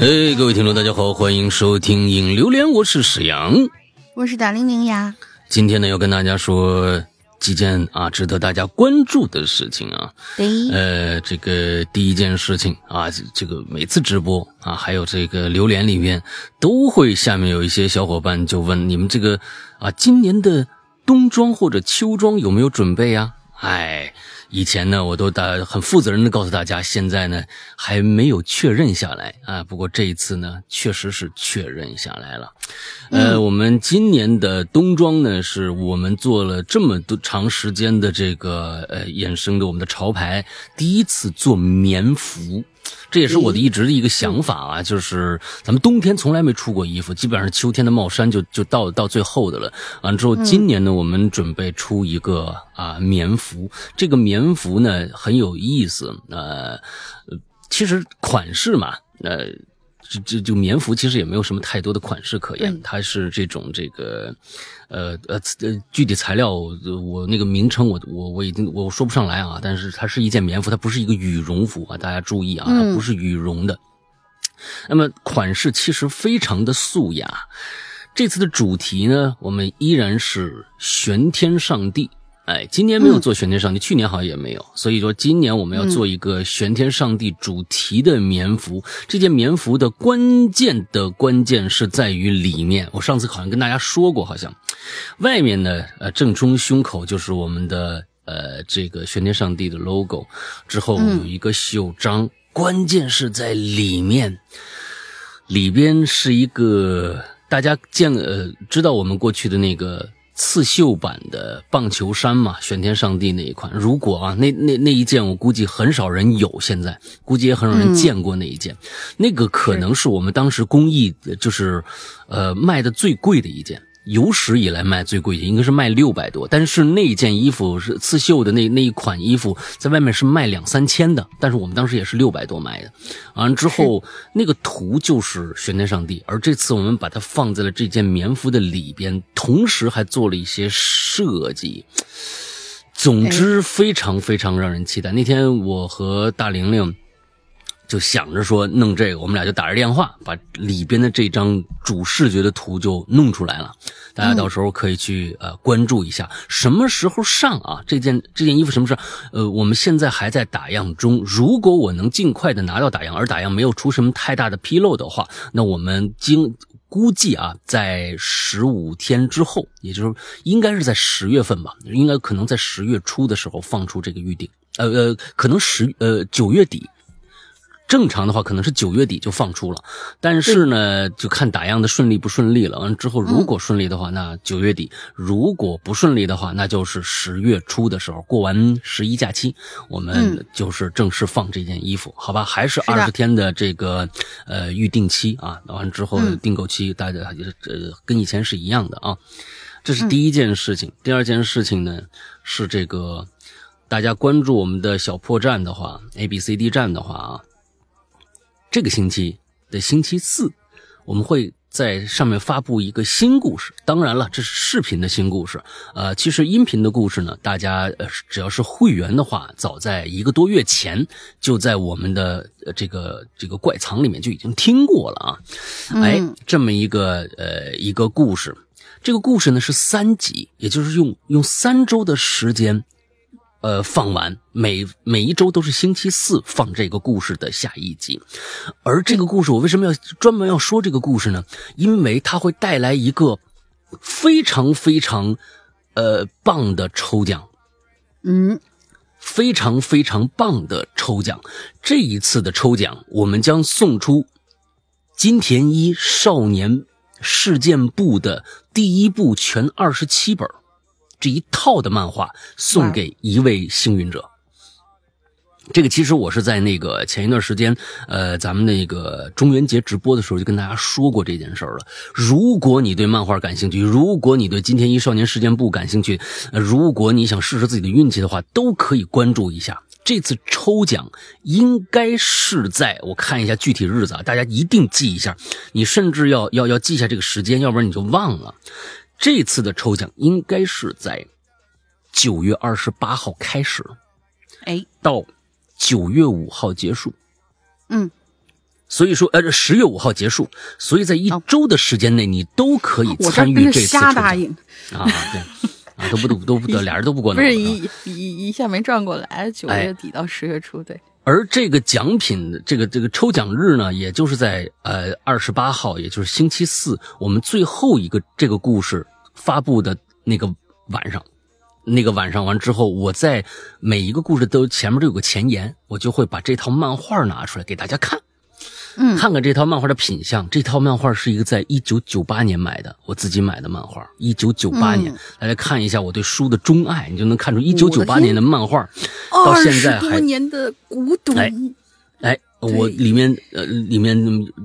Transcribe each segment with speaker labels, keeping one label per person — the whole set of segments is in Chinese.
Speaker 1: 哎，各位听众，大家好，欢迎收听《影榴莲》，我是史阳，
Speaker 2: 我是大玲玲呀。
Speaker 1: 今天呢，要跟大家说几件啊值得大家关注的事情啊。
Speaker 2: 对，
Speaker 1: 呃，这个第一件事情啊，这个每次直播啊，还有这个榴莲里面都会下面有一些小伙伴就问你们这个啊，今年的冬装或者秋装有没有准备呀？哎。以前呢，我都大很负责任的告诉大家，现在呢还没有确认下来啊。不过这一次呢，确实是确认下来了。呃，我们今年的冬装呢，是我们做了这么多长时间的这个呃衍生的我们的潮牌，第一次做棉服。这也是我的一直的一个想法啊，就是咱们冬天从来没出过衣服，基本上秋天的帽衫就就到到最后的了。完了之后，今年呢，我们准备出一个啊棉服，这个棉服呢很有意思，呃，其实款式嘛，呃。这这就棉服其实也没有什么太多的款式可言，它是这种这个，呃呃呃，具体材料我那个名称我我我已经我说不上来啊，但是它是一件棉服，它不是一个羽绒服啊，大家注意啊，它不是羽绒的。那么款式其实非常的素雅，这次的主题呢，我们依然是玄天上帝。哎，今年没有做玄天上帝，去年好像也没有，所以说今年我们要做一个玄天上帝主题的棉服。这件棉服的关键的关键是在于里面，我上次好像跟大家说过，好像。外面呢，呃，正中胸口就是我们的呃这个玄天上帝的 logo，之后有一个袖章，关键是在里面，里边是一个大家见呃知道我们过去的那个。刺绣版的棒球衫嘛，玄天上帝那一款。如果啊，那那那一件，我估计很少人有，现在估计也很少人见过那一件。那个可能是我们当时工艺就是，呃，卖的最贵的一件。有史以来卖最贵的应该是卖六百多，但是那件衣服是刺绣的那那一款衣服，在外面是卖两三千的，但是我们当时也是六百多买的。完了之后，那个图就是玄天上帝，而这次我们把它放在了这件棉服的里边，同时还做了一些设计。总之，非常非常让人期待。那天我和大玲玲。就想着说弄这个，我们俩就打着电话，把里边的这张主视觉的图就弄出来了。大家到时候可以去呃关注一下，什么时候上啊？这件这件衣服什么时候？呃，我们现在还在打样中。如果我能尽快的拿到打样，而打样没有出什么太大的纰漏的话，那我们经估计啊，在十五天之后，也就是应该是在十月份吧，应该可能在十月初的时候放出这个预定。呃呃，可能十呃九月底。正常的话可能是九月底就放出了，但是呢，就看打样的顺利不顺利了。完之后，如果顺利的话，那九月底；如果不顺利的话，那就是十月初的时候，过完十一假期，我们就是正式放这件衣服，好吧？还是二十天的这个呃预定期啊，完之后订购期，大家呃跟以前是一样的啊。这是第一件事情。第二件事情呢是这个，大家关注我们的小破站的话，A B C D 站的话啊。这个星期的星期四，我们会在上面发布一个新故事。当然了，这是视频的新故事。呃，其实音频的故事呢，大家呃只要是会员的话，早在一个多月前就在我们的呃这个这个怪藏里面就已经听过了啊。哎，这么一个呃一个故事，这个故事呢是三集，也就是用用三周的时间。呃，放完每每一周都是星期四放这个故事的下一集，而这个故事我为什么要专门要说这个故事呢？因为它会带来一个非常非常呃棒的抽奖，
Speaker 2: 嗯，
Speaker 1: 非常非常棒的抽奖。这一次的抽奖，我们将送出金田一少年事件簿的第一部全二十七本。这一套的漫画送给一位幸运者。这个其实我是在那个前一段时间，呃，咱们那个中元节直播的时候就跟大家说过这件事了。如果你对漫画感兴趣，如果你对金田一少年事件簿感兴趣，如果你想试试自己的运气的话，都可以关注一下。这次抽奖应该是在我看一下具体日子啊，大家一定记一下。你甚至要要要记下这个时间，要不然你就忘了。这次的抽奖应该是在九月二十八号开始，
Speaker 2: 哎，
Speaker 1: 到九月五号结束。
Speaker 2: 嗯，
Speaker 1: 所以说，呃，十月五号结束，所以在一周的时间内，你都可以参与这次
Speaker 2: 瞎答应。
Speaker 1: 啊，对，啊，都不都都不得，俩人都不过脑。
Speaker 2: 不是一一一下没转过来，九月底到十月初，对。
Speaker 1: 而这个奖品，这个这个抽奖日呢，也就是在呃二十八号，也就是星期四，我们最后一个这个故事发布的那个晚上。那个晚上完之后，我在每一个故事都前面都有个前言，我就会把这套漫画拿出来给大家看，
Speaker 2: 嗯，
Speaker 1: 看看这套漫画的品相。这套漫画是一个在一九九八年买的，我自己买的漫画。一九九八年，大家看一下我对书的钟爱，你就能看出一九九八年的漫画到现在还
Speaker 2: 年的古董。
Speaker 1: 哎。我里面呃，里面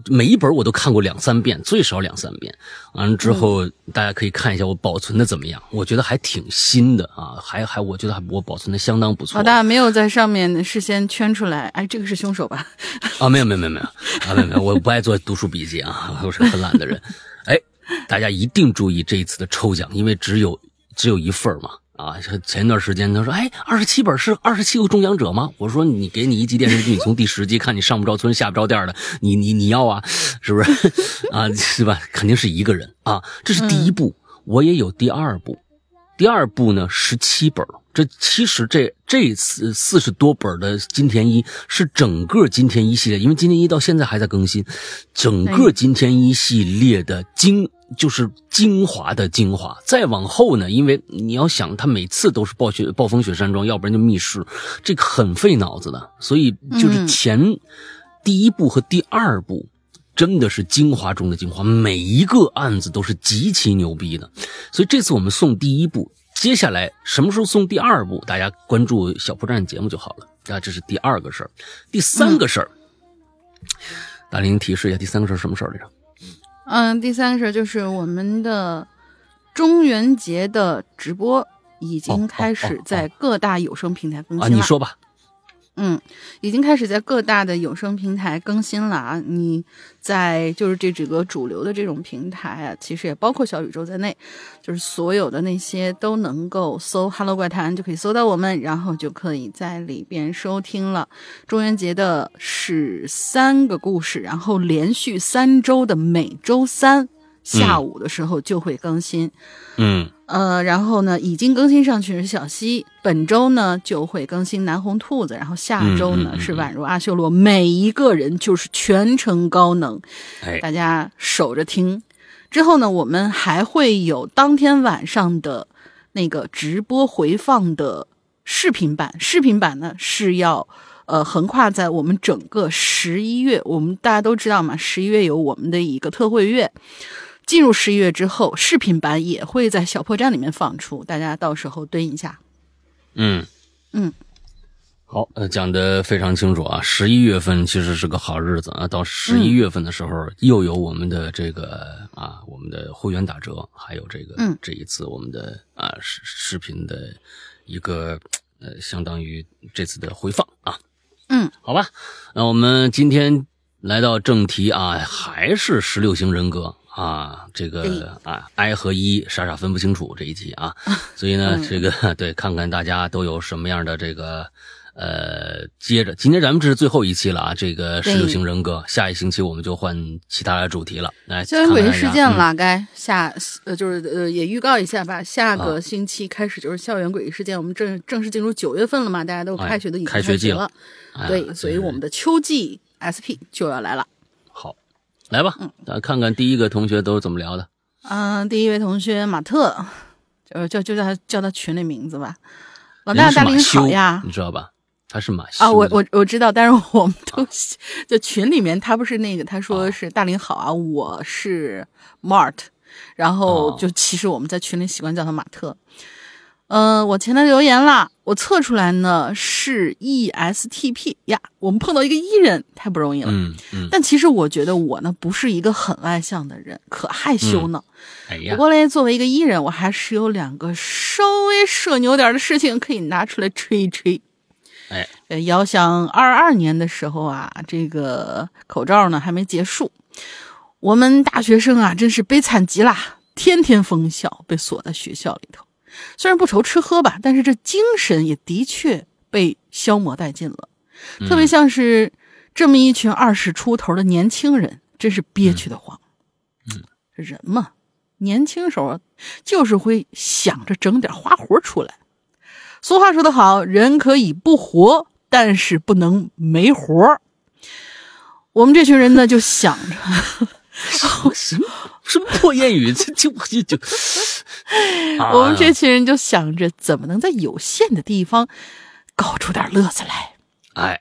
Speaker 1: 每一本我都看过两三遍，最少两三遍。完了之后，大家可以看一下我保存的怎么样。我觉得还挺新的啊，还还我觉得还我保存的相当不错。
Speaker 2: 老大没有在上面事先圈出来，哎，这个是凶手吧？
Speaker 1: 啊，没有没有没有没有啊，没有没有，我不爱做读书笔记啊，我是个很懒的人。哎，大家一定注意这一次的抽奖，因为只有只有一份嘛。啊，前一段时间他说：“哎，二十七本是二十七个中奖者吗？”我说：“你给你一集电视剧，你从第十集看你上不着村下不着店的，你你你要啊，是不是？啊，是吧？肯定是一个人啊。这是第一部，我也有第二部，第二部呢十七本。这其实这这次四十多本的金田一是整个金田一系列，因为金田一到现在还在更新，整个金田一系列的精。”就是精华的精华，再往后呢？因为你要想，他每次都是暴雪暴风雪山庄，要不然就密室，这个很费脑子的。所以就是前第一部和第二部真的是精华中的精华，每一个案子都是极其牛逼的。所以这次我们送第一部，接下来什么时候送第二部？大家关注小破站节目就好了。啊，这是第二个事儿，第三个事儿，大林提示一下，第三个事儿什么事儿来着？
Speaker 2: 嗯，第三个事就是我们的中元节的直播已经开始在各大有声平台更新
Speaker 1: 了。啊，你说吧。
Speaker 2: 嗯，已经开始在各大的有声平台更新了啊！你在就是这几个主流的这种平台啊，其实也包括小宇宙在内，就是所有的那些都能够搜 “Hello 怪谈”就可以搜到我们，然后就可以在里边收听了。中元节的是三个故事，然后连续三周的每周三。下午的时候就会更新，
Speaker 1: 嗯，
Speaker 2: 呃，然后呢，已经更新上去是小溪，本周呢就会更新南红兔子，然后下周呢是宛如阿修罗，每一个人就是全程高能，
Speaker 1: 哎，
Speaker 2: 大家守着听。之后呢，我们还会有当天晚上的那个直播回放的视频版，视频版呢是要。呃，横跨在我们整个十一月，我们大家都知道嘛，十一月有我们的一个特惠月。进入十一月之后，视频版也会在小破站里面放出，大家到时候蹲一下。
Speaker 1: 嗯
Speaker 2: 嗯，
Speaker 1: 好，呃，讲的非常清楚啊。十一月份其实是个好日子啊，到十一月份的时候，又有我们的这个啊，我们的会员打折，还有这个这一次我们的啊视视频的一个呃，相当于这次的回放啊。
Speaker 2: 嗯，
Speaker 1: 好吧，那我们今天来到正题啊，还是十六型人格啊，这个啊，I 和一傻傻分不清楚这一集啊，所以呢，这个对，看看大家都有什么样的这个呃，接着，今天咱们这是最后一期了啊，这个十六型人格，下一星期我们就换其他的主题了。来，
Speaker 2: 校园诡异事件了，该下呃，就是呃，也预告一下吧，下个星期开始就是校园诡异事件，我们正正式进入九月份了嘛，大家都开学的已经
Speaker 1: 开学季
Speaker 2: 了。对，所以我们的秋季 SP 就要来了。
Speaker 1: 好，来吧，嗯，大家看看第一个同学都是怎么聊的。
Speaker 2: 嗯，第一位同学马特，就就就叫他叫他群里名字吧。老大大林好呀，
Speaker 1: 你知道吧？他是马
Speaker 2: 啊，我我我知道，但是我们都就群里面他不是那个，他说是大林好啊，我是 Mart，然后就其实我们在群里习惯叫他马特。嗯，我前台留言了，我测出来呢是 ESTP 呀。我们碰到一个 E 人太不容易了。
Speaker 1: 嗯嗯。
Speaker 2: 但其实我觉得我呢不是一个很外向的人，可害羞呢。
Speaker 1: 哎呀。
Speaker 2: 不过嘞，作为一个 E 人，我还是有两个稍微社牛点的事情可以拿出来吹一吹。
Speaker 1: 哎。
Speaker 2: 呃，遥想二二年的时候啊，这个口罩呢还没结束，我们大学生啊真是悲惨极了，天天封校，被锁在学校里头。虽然不愁吃喝吧，但是这精神也的确被消磨殆尽了。特别像是这么一群二十出头的年轻人，真是憋屈的慌。嗯，人嘛，年轻时候就是会想着整点花活出来。俗话说得好，人可以不活，但是不能没活我们这群人呢，就想着
Speaker 1: 什么什么破谚语，这就就就，
Speaker 2: 我们这群人就想着怎么能在有限的地方搞出点乐子来。
Speaker 1: 哎，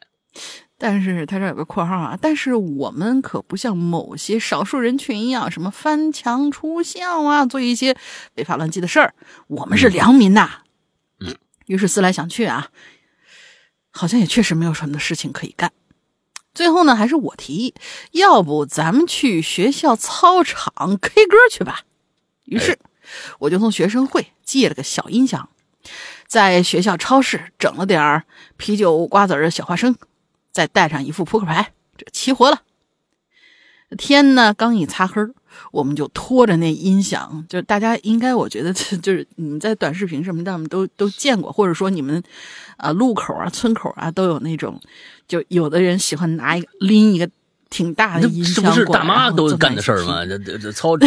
Speaker 2: 但是他这有个括号啊，但是我们可不像某些少数人群一样，什么翻墙出校啊，做一些违法乱纪的事儿。我们是良民呐。
Speaker 1: 嗯。
Speaker 2: 于是思来想去啊，好像也确实没有什么事情可以干。最后呢，还是我提议，要不咱们去学校操场 K 歌去吧。于是我就从学生会借了个小音响。在学校超市整了点啤酒、瓜子儿、小花生，再带上一副扑克牌，这齐活了。天呢，刚一擦黑我们就拖着那音响，就是大家应该，我觉得 就是你们在短视频什么的我们都都见过，或者说你们啊路口啊、村口啊都有那种，就有的人喜欢拿一个拎一个。挺大的音响，
Speaker 1: 这不是大妈都干的事儿吗？这这这操这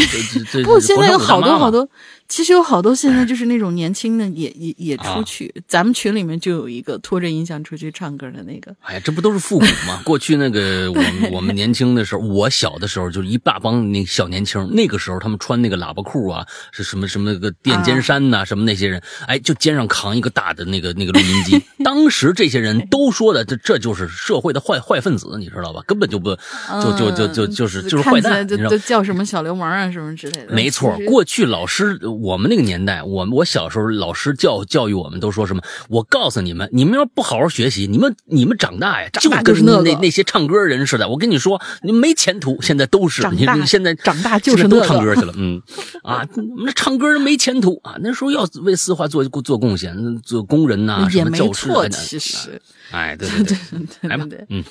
Speaker 1: 这
Speaker 2: 不，现在有好多好多，其实有好多现在就是那种年轻的也也也出去。咱们群里面就有一个拖着音响出去唱歌的那个。
Speaker 1: 哎呀，这不都是复古吗？过去那个 我们我们年轻的时候，我小的时候就是一大帮那小年轻，那个时候他们穿那个喇叭裤啊，是什么什么个垫肩衫呐，什么那些人，哎，就肩上扛一个大的那个那个录音机。当时这些人都说的，这这就是社会的坏坏分子，你知道吧？根本就不。就就就就就是就是坏蛋，
Speaker 2: 就就叫什么小流氓啊什么之类的。
Speaker 1: 没错，过去老师我们那个年代，我我小时候老师教教育我们都说什么？我告诉你们，你们要不好好学习，你们你们长大呀，就跟那那些唱歌人似的。我跟你说，你没前途。现在都是你现在
Speaker 2: 长大就是
Speaker 1: 都唱歌去了。嗯啊，那唱歌人没前途啊。那时候要为四化做做贡献，做工人呐，什么教师。
Speaker 2: 其实，
Speaker 1: 哎，对 对对，来吧，嗯。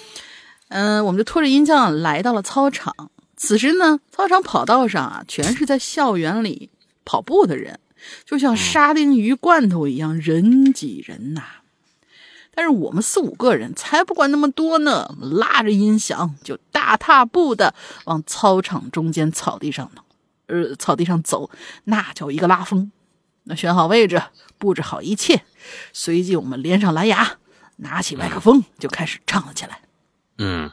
Speaker 2: 嗯，我们就拖着音匠来到了操场。此时呢，操场跑道上啊，全是在校园里跑步的人，就像沙丁鱼罐头一样，人挤人呐。但是我们四五个人才不管那么多呢，拉着音响就大踏步的往操场中间草地上呢，呃，草地上走，那叫一个拉风。那选好位置，布置好一切，随即我们连上蓝牙，拿起麦克风就开始唱了起来。
Speaker 1: 嗯，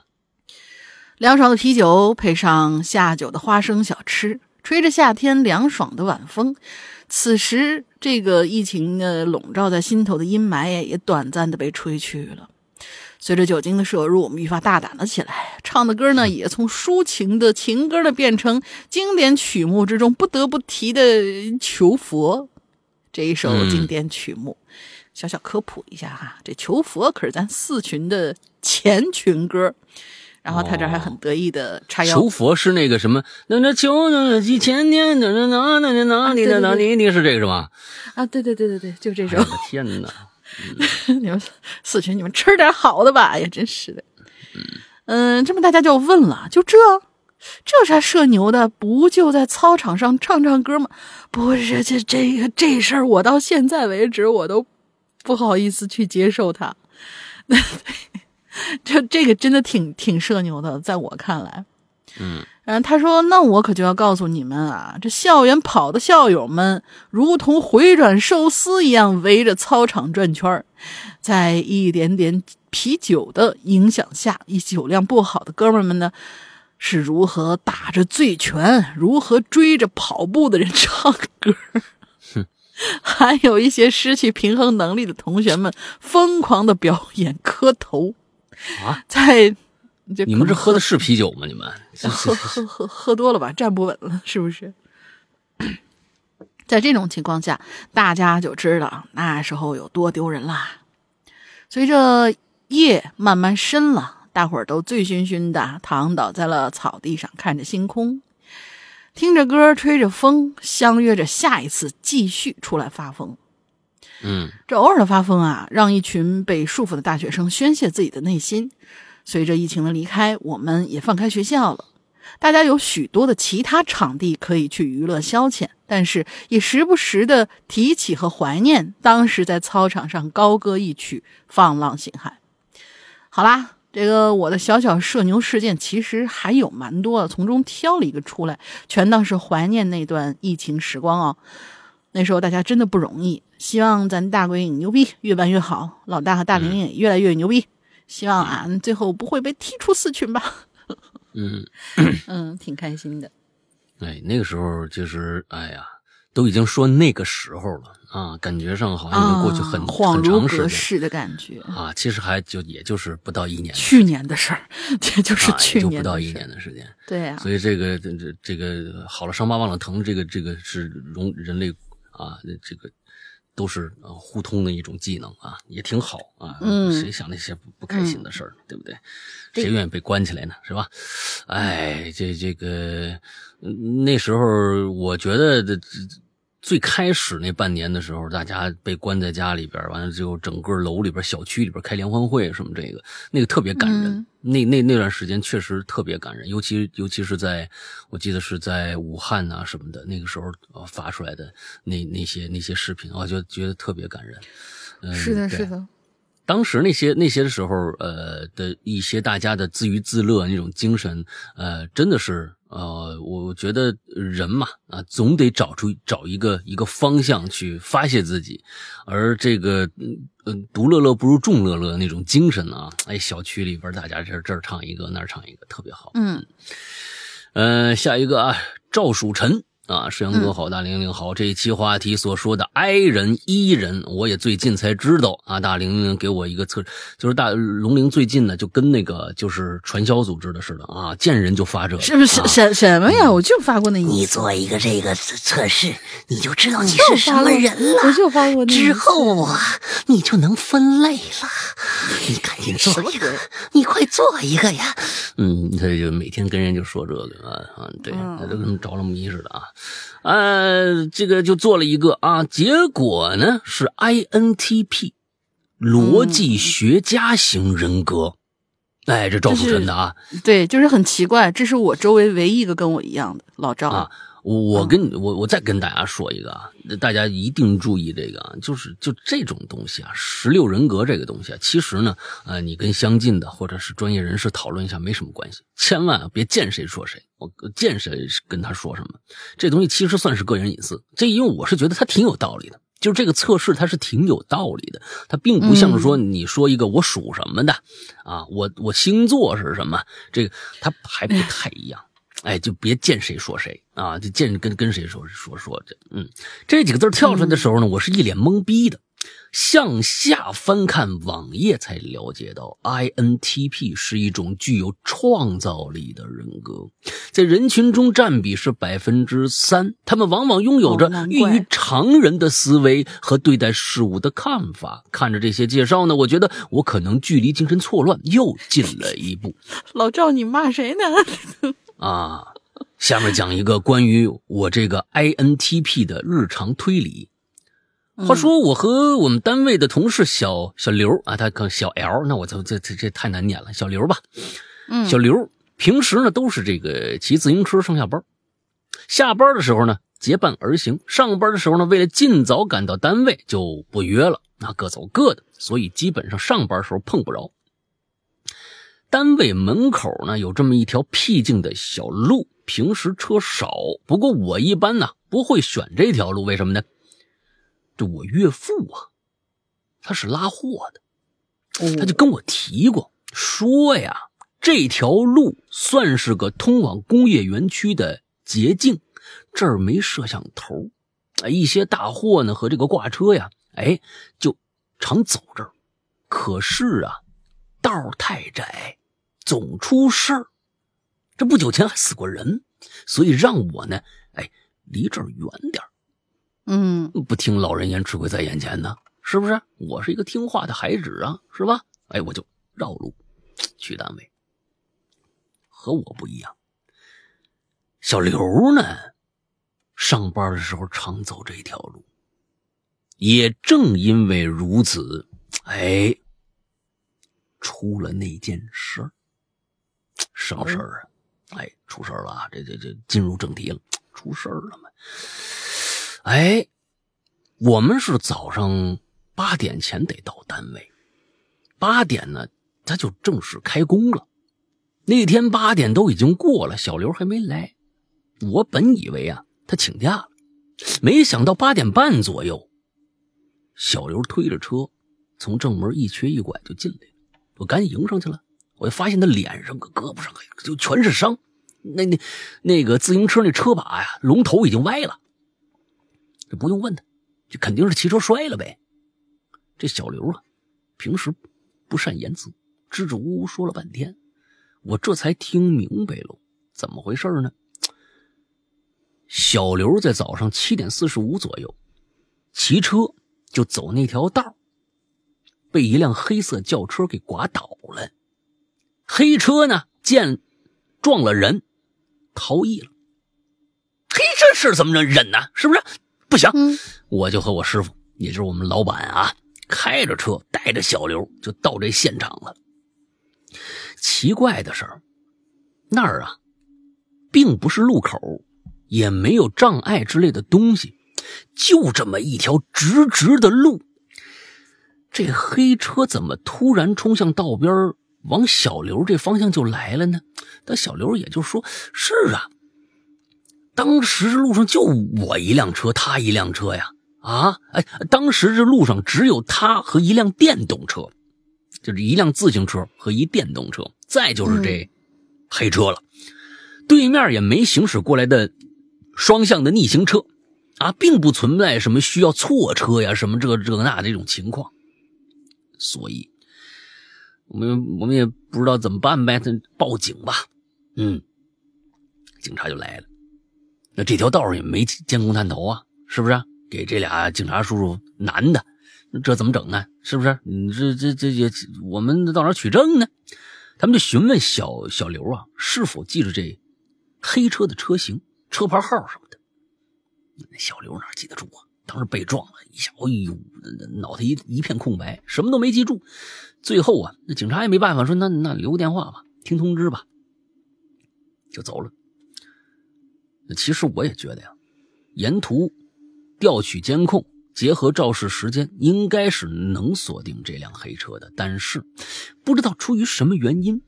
Speaker 2: 凉爽的啤酒配上下酒的花生小吃，吹着夏天凉爽的晚风。此时，这个疫情的笼罩在心头的阴霾也短暂的被吹去了。随着酒精的摄入，我们愈发大胆了起来，唱的歌呢，也从抒情的情歌呢，变成经典曲目之中不得不提的《求佛》这一首经典曲目。小小科普一下哈，这《求佛》可是咱四群的前群歌，然后他这还很得意的叉腰。
Speaker 1: 求佛是那个什么？那那求那几千年，那那那那那哪里的哪里？你是这个是吗？
Speaker 2: 啊，对对对对对，就这首。
Speaker 1: 我的天哪！
Speaker 2: 你们四群，你们吃点好的吧！哎呀，真是的。嗯，这么大家就问了，就这，这啥社牛的？不就在操场上唱唱歌吗？不是，这这个这事儿，我到现在为止我都。不好意思去接受他，这这个真的挺挺社牛的，在我看来，
Speaker 1: 嗯，
Speaker 2: 然后他说：“那我可就要告诉你们啊，这校园跑的校友们，如同回转寿司一样围着操场转圈在一点点啤酒的影响下，一酒量不好的哥们们呢，是如何打着醉拳，如何追着跑步的人唱歌。”还有一些失去平衡能力的同学们疯狂的表演磕头
Speaker 1: 啊！
Speaker 2: 在
Speaker 1: 你们这喝的是啤酒吗？你们
Speaker 2: 喝喝喝喝多了吧，站不稳了，是不是？在这种情况下，大家就知道那时候有多丢人啦。随着夜慢慢深了，大伙儿都醉醺醺的躺倒在了草地上，看着星空。听着歌，吹着风，相约着下一次继续出来发疯。
Speaker 1: 嗯，
Speaker 2: 这偶尔的发疯啊，让一群被束缚的大学生宣泄自己的内心。随着疫情的离开，我们也放开学校了，大家有许多的其他场地可以去娱乐消遣，但是也时不时的提起和怀念当时在操场上高歌一曲，放浪形骸。好啦，这个我的小小社牛事件其实还有蛮多的，从中挑了一个出来，全当是怀念那段疫情时光啊。那时候大家真的不容易，希望咱大鬼影牛逼，越办越好，老大和大玲玲越来越牛逼，希望俺最后不会被踢出四群吧。
Speaker 1: 嗯
Speaker 2: 嗯，挺开心的。
Speaker 1: 哎，那个时候就是，哎呀，都已经说那个时候了啊，感觉上好像已经过去很、很
Speaker 2: 如
Speaker 1: 长时间
Speaker 2: 的感觉
Speaker 1: 啊。其实还就也就是不到一年，
Speaker 2: 去年的事儿，这就是
Speaker 1: 啊、
Speaker 2: 去年
Speaker 1: 不到一年的时间。
Speaker 2: 对呀、
Speaker 1: 所以这个这这这个好了伤疤忘了疼，这个这个是容人类啊，这个都是呃互通的一种技能啊，也挺好啊。
Speaker 2: 嗯
Speaker 1: 谁想那些不不开心的事儿，对不对？谁愿意被关起来呢？是吧？哎，这这个嗯那时候我觉得这。这最开始那半年的时候，大家被关在家里边，完了之后，整个楼里边、小区里边开联欢会什么，这个那个特别感人。
Speaker 2: 嗯
Speaker 1: 那那那段时间确实特别感人，尤其尤其是在我记得是在武汉呐、什么的，那个时候呃发出来的那那些那些视频，我就觉得特别感人。嗯，
Speaker 2: 是的，是的，
Speaker 1: 当时那些那些时候，呃的一些大家的自娱自乐那种精神，呃，真的是呃，我觉得人嘛啊，总得找出找一个一个方向去发泄自己，而这个嗯嗯，独乐乐不如众乐乐那种精神啊，哎，小区里边大家这这儿唱一个那儿唱一个，特别好。
Speaker 2: 嗯，
Speaker 1: 呃，下一个啊，赵蜀臣啊，石阳哥好，大玲玲好。这一期话题所说的 I 人、E 人，我也最近才知道啊。大玲玲给我一个测，就是大龙玲最近呢，就跟那个就是传销组织的似的啊，见人就发这个，
Speaker 2: 是不是
Speaker 1: 啊
Speaker 2: 什什么呀？我就发过那一
Speaker 3: 你，做一个这个测测试，你就知道你
Speaker 2: 就是
Speaker 3: 什么人了。
Speaker 2: 我就发过那一
Speaker 3: 之后啊，你就能分类了。你赶紧做一个，你快做一个呀！
Speaker 1: 嗯，他就每天跟人就说这个啊啊，对，
Speaker 2: 嗯
Speaker 1: 他就跟着了迷似的啊，呃，这个就做了一个啊，结果呢是 INTP 逻辑学家型人格，哎，这赵
Speaker 2: 这是
Speaker 1: 树臣的啊，
Speaker 2: 对，就是很奇怪，这是我周围唯一一个跟我一样的老赵。
Speaker 1: 啊。我我跟你我我再跟大家说一个啊，大家一定注意这个啊，就是就这种东西啊，十六人格这个东西啊，其实呢，呃，你跟相近的或者是专业人士讨论一下没什么关系，千万啊别见谁说谁，我见谁跟他说什么，这东西其实算是个人隐私，这因为我是觉得他挺有道理的。就是这个测试，它是挺有道理的，它并不像是说你说一个我属什么的，啊，我我星座是什么，这个它还不太一样。哎，就别见谁说谁啊，就见跟跟谁说说说这，嗯，这几个字跳出来的时候呢，我是一脸懵逼的，向下翻看网页才了解到，INTP 是一种具有创造力的人格，在人群中占比是百分之三，他们往往拥有着异于常人的思维和对待事物的看法。看着这些介绍呢，我觉得我可能距离精神错乱又近了一步。
Speaker 2: 老赵，你骂谁呢？
Speaker 1: 啊，下面讲一个关于我这个 INTP 的日常推理。话说，我和我们单位的同事小小刘啊，他可小 L，那我就这这这太难念了，小刘吧。
Speaker 2: 嗯
Speaker 1: 小刘平时呢都是这个骑自行车上下班，下班的时候呢结伴而行，上班的时候呢为了尽早赶到单位就不约了，那各走各的，所以基本上上班时候碰不着。单位门口呢有这么一条僻静的小路，平时车少，不过我一般呢不会选这条路，为什么呢？这我岳父啊，他是拉货的，他就跟我提过，说呀，这条路算是个通往工业园区的捷径，这儿没摄像头，哎，一些大货呢和这个挂车呀，哎，就常走这儿。可是啊，道太窄，总出事儿。这不久前还死过人，所以让我呢，哎，离这儿远点儿
Speaker 2: 嗯
Speaker 1: 不听老人言，吃亏在眼前呢，是不是？我是一个听话的孩子啊，是吧？哎，我就绕路去单位。和我不一样，小刘呢，上班的时候常走这条路。也正因为如此，哎，出了那件事儿。什么事儿啊？哎，出事儿了啊！这这这进入正题了，出事儿了嘛？哎，我们是早上八点前得到单位，八点呢，他就正式开工了。那天八点都已经过了，小刘还没来。我本以为啊，他请假了，没想到八点半左右，小刘推着车从正门一瘸一拐就进来了。我赶紧迎上去了，我就发现他脸上、胳膊上就全是伤。那那那个自行车那车把呀，龙头已经歪了。这不用问他，这肯定是骑车摔了呗。这小刘啊，平时不善言辞，支支吾吾说了半天，我这才听明白了怎么回事呢。小刘在早上七点四十五左右骑车就走那条道，被一辆黑色轿车给刮倒了。黑车呢见撞了人，逃逸了。嘿，这事怎么能忍呢？是不是？不行，我就和我师傅，也就是我们老板啊，开着车带着小刘就到这现场了。奇怪的是，那儿啊，并不是路口。也没有障碍之类的东西，就这么一条直直的路。这黑车怎么突然冲向道边，往小刘这方向就来了呢？但小刘也就说：“是啊，当时路上就我一辆车，他一辆车呀。啊，哎，当时这路上只有他和一辆电动车，就是一辆自行车和一电动车，再就是这黑车了。对面也没行驶过来的。”双向的逆行车，啊，并不存在什么需要错车呀，什么这这那这种情况，所以，我们我们也不知道怎么办呗，咱报警吧。嗯，警察就来了。那这条道上也没监控探头啊，是不是？给这俩警察叔叔男的，这怎么整呢？是不是？你这这这也，我们到哪取证呢？他们就询问小小刘啊，是否记着这黑车的车型。车牌号什么的，小刘哪记得住啊？当时被撞了一下，哎呦，脑袋一一片空白，什么都没记住。最后啊，那警察也没办法，说那那留个电话吧，听通知吧，就走了。那其实我也觉得呀，沿途调取监控，结合肇事时间，应该是能锁定这辆黑车的。但是不知道出于什么原因，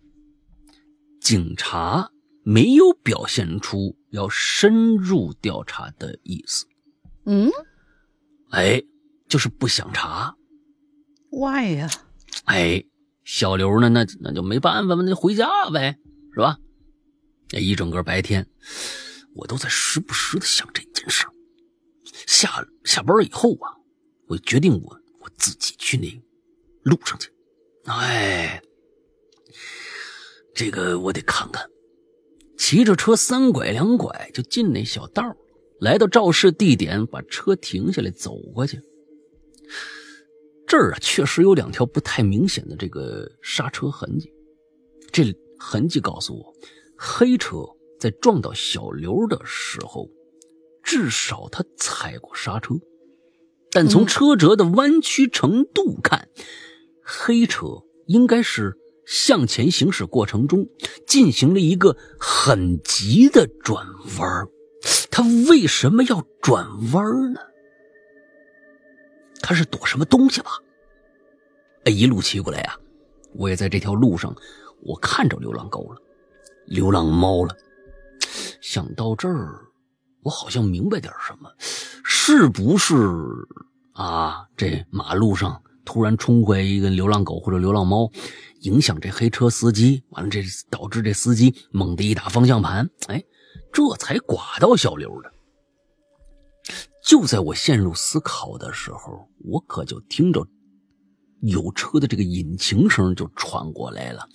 Speaker 1: 警察。没有表现出要深入调查的意思。
Speaker 2: 嗯，
Speaker 1: 哎，就是不想查。
Speaker 2: Why 呀？
Speaker 1: 哎，小刘呢？那那就没办法嘛，那就回家呗，是吧？那一整个白天，我都在时不时的想这件事。下下班以后啊，我决定我我自己去那路上去。哎，这个我得看看。骑着车三拐两拐就进那小道，来到肇事地点，把车停下来，走过去。这儿啊，确实有两条不太明显的这个刹车痕迹。这痕迹告诉我，黑车在撞到小刘的时候，至少他踩过刹车。但从车辙的弯曲程度看，黑车应该是。向前行驶过程中，进行了一个很急的转弯他为什么要转弯呢？他是躲什么东西吧？哎，一路骑过来啊，我也在这条路上，我看着流浪狗了，流浪猫了。想到这儿，我好像明白点什么，是不是啊？这马路上突然冲过来一个流浪狗或者流浪猫？影响这黑车司机，完了这导致这司机猛地一打方向盘，哎，这才刮到小刘的。就在我陷入思考的时候，我可就听着有车的这个引擎声就传过来了，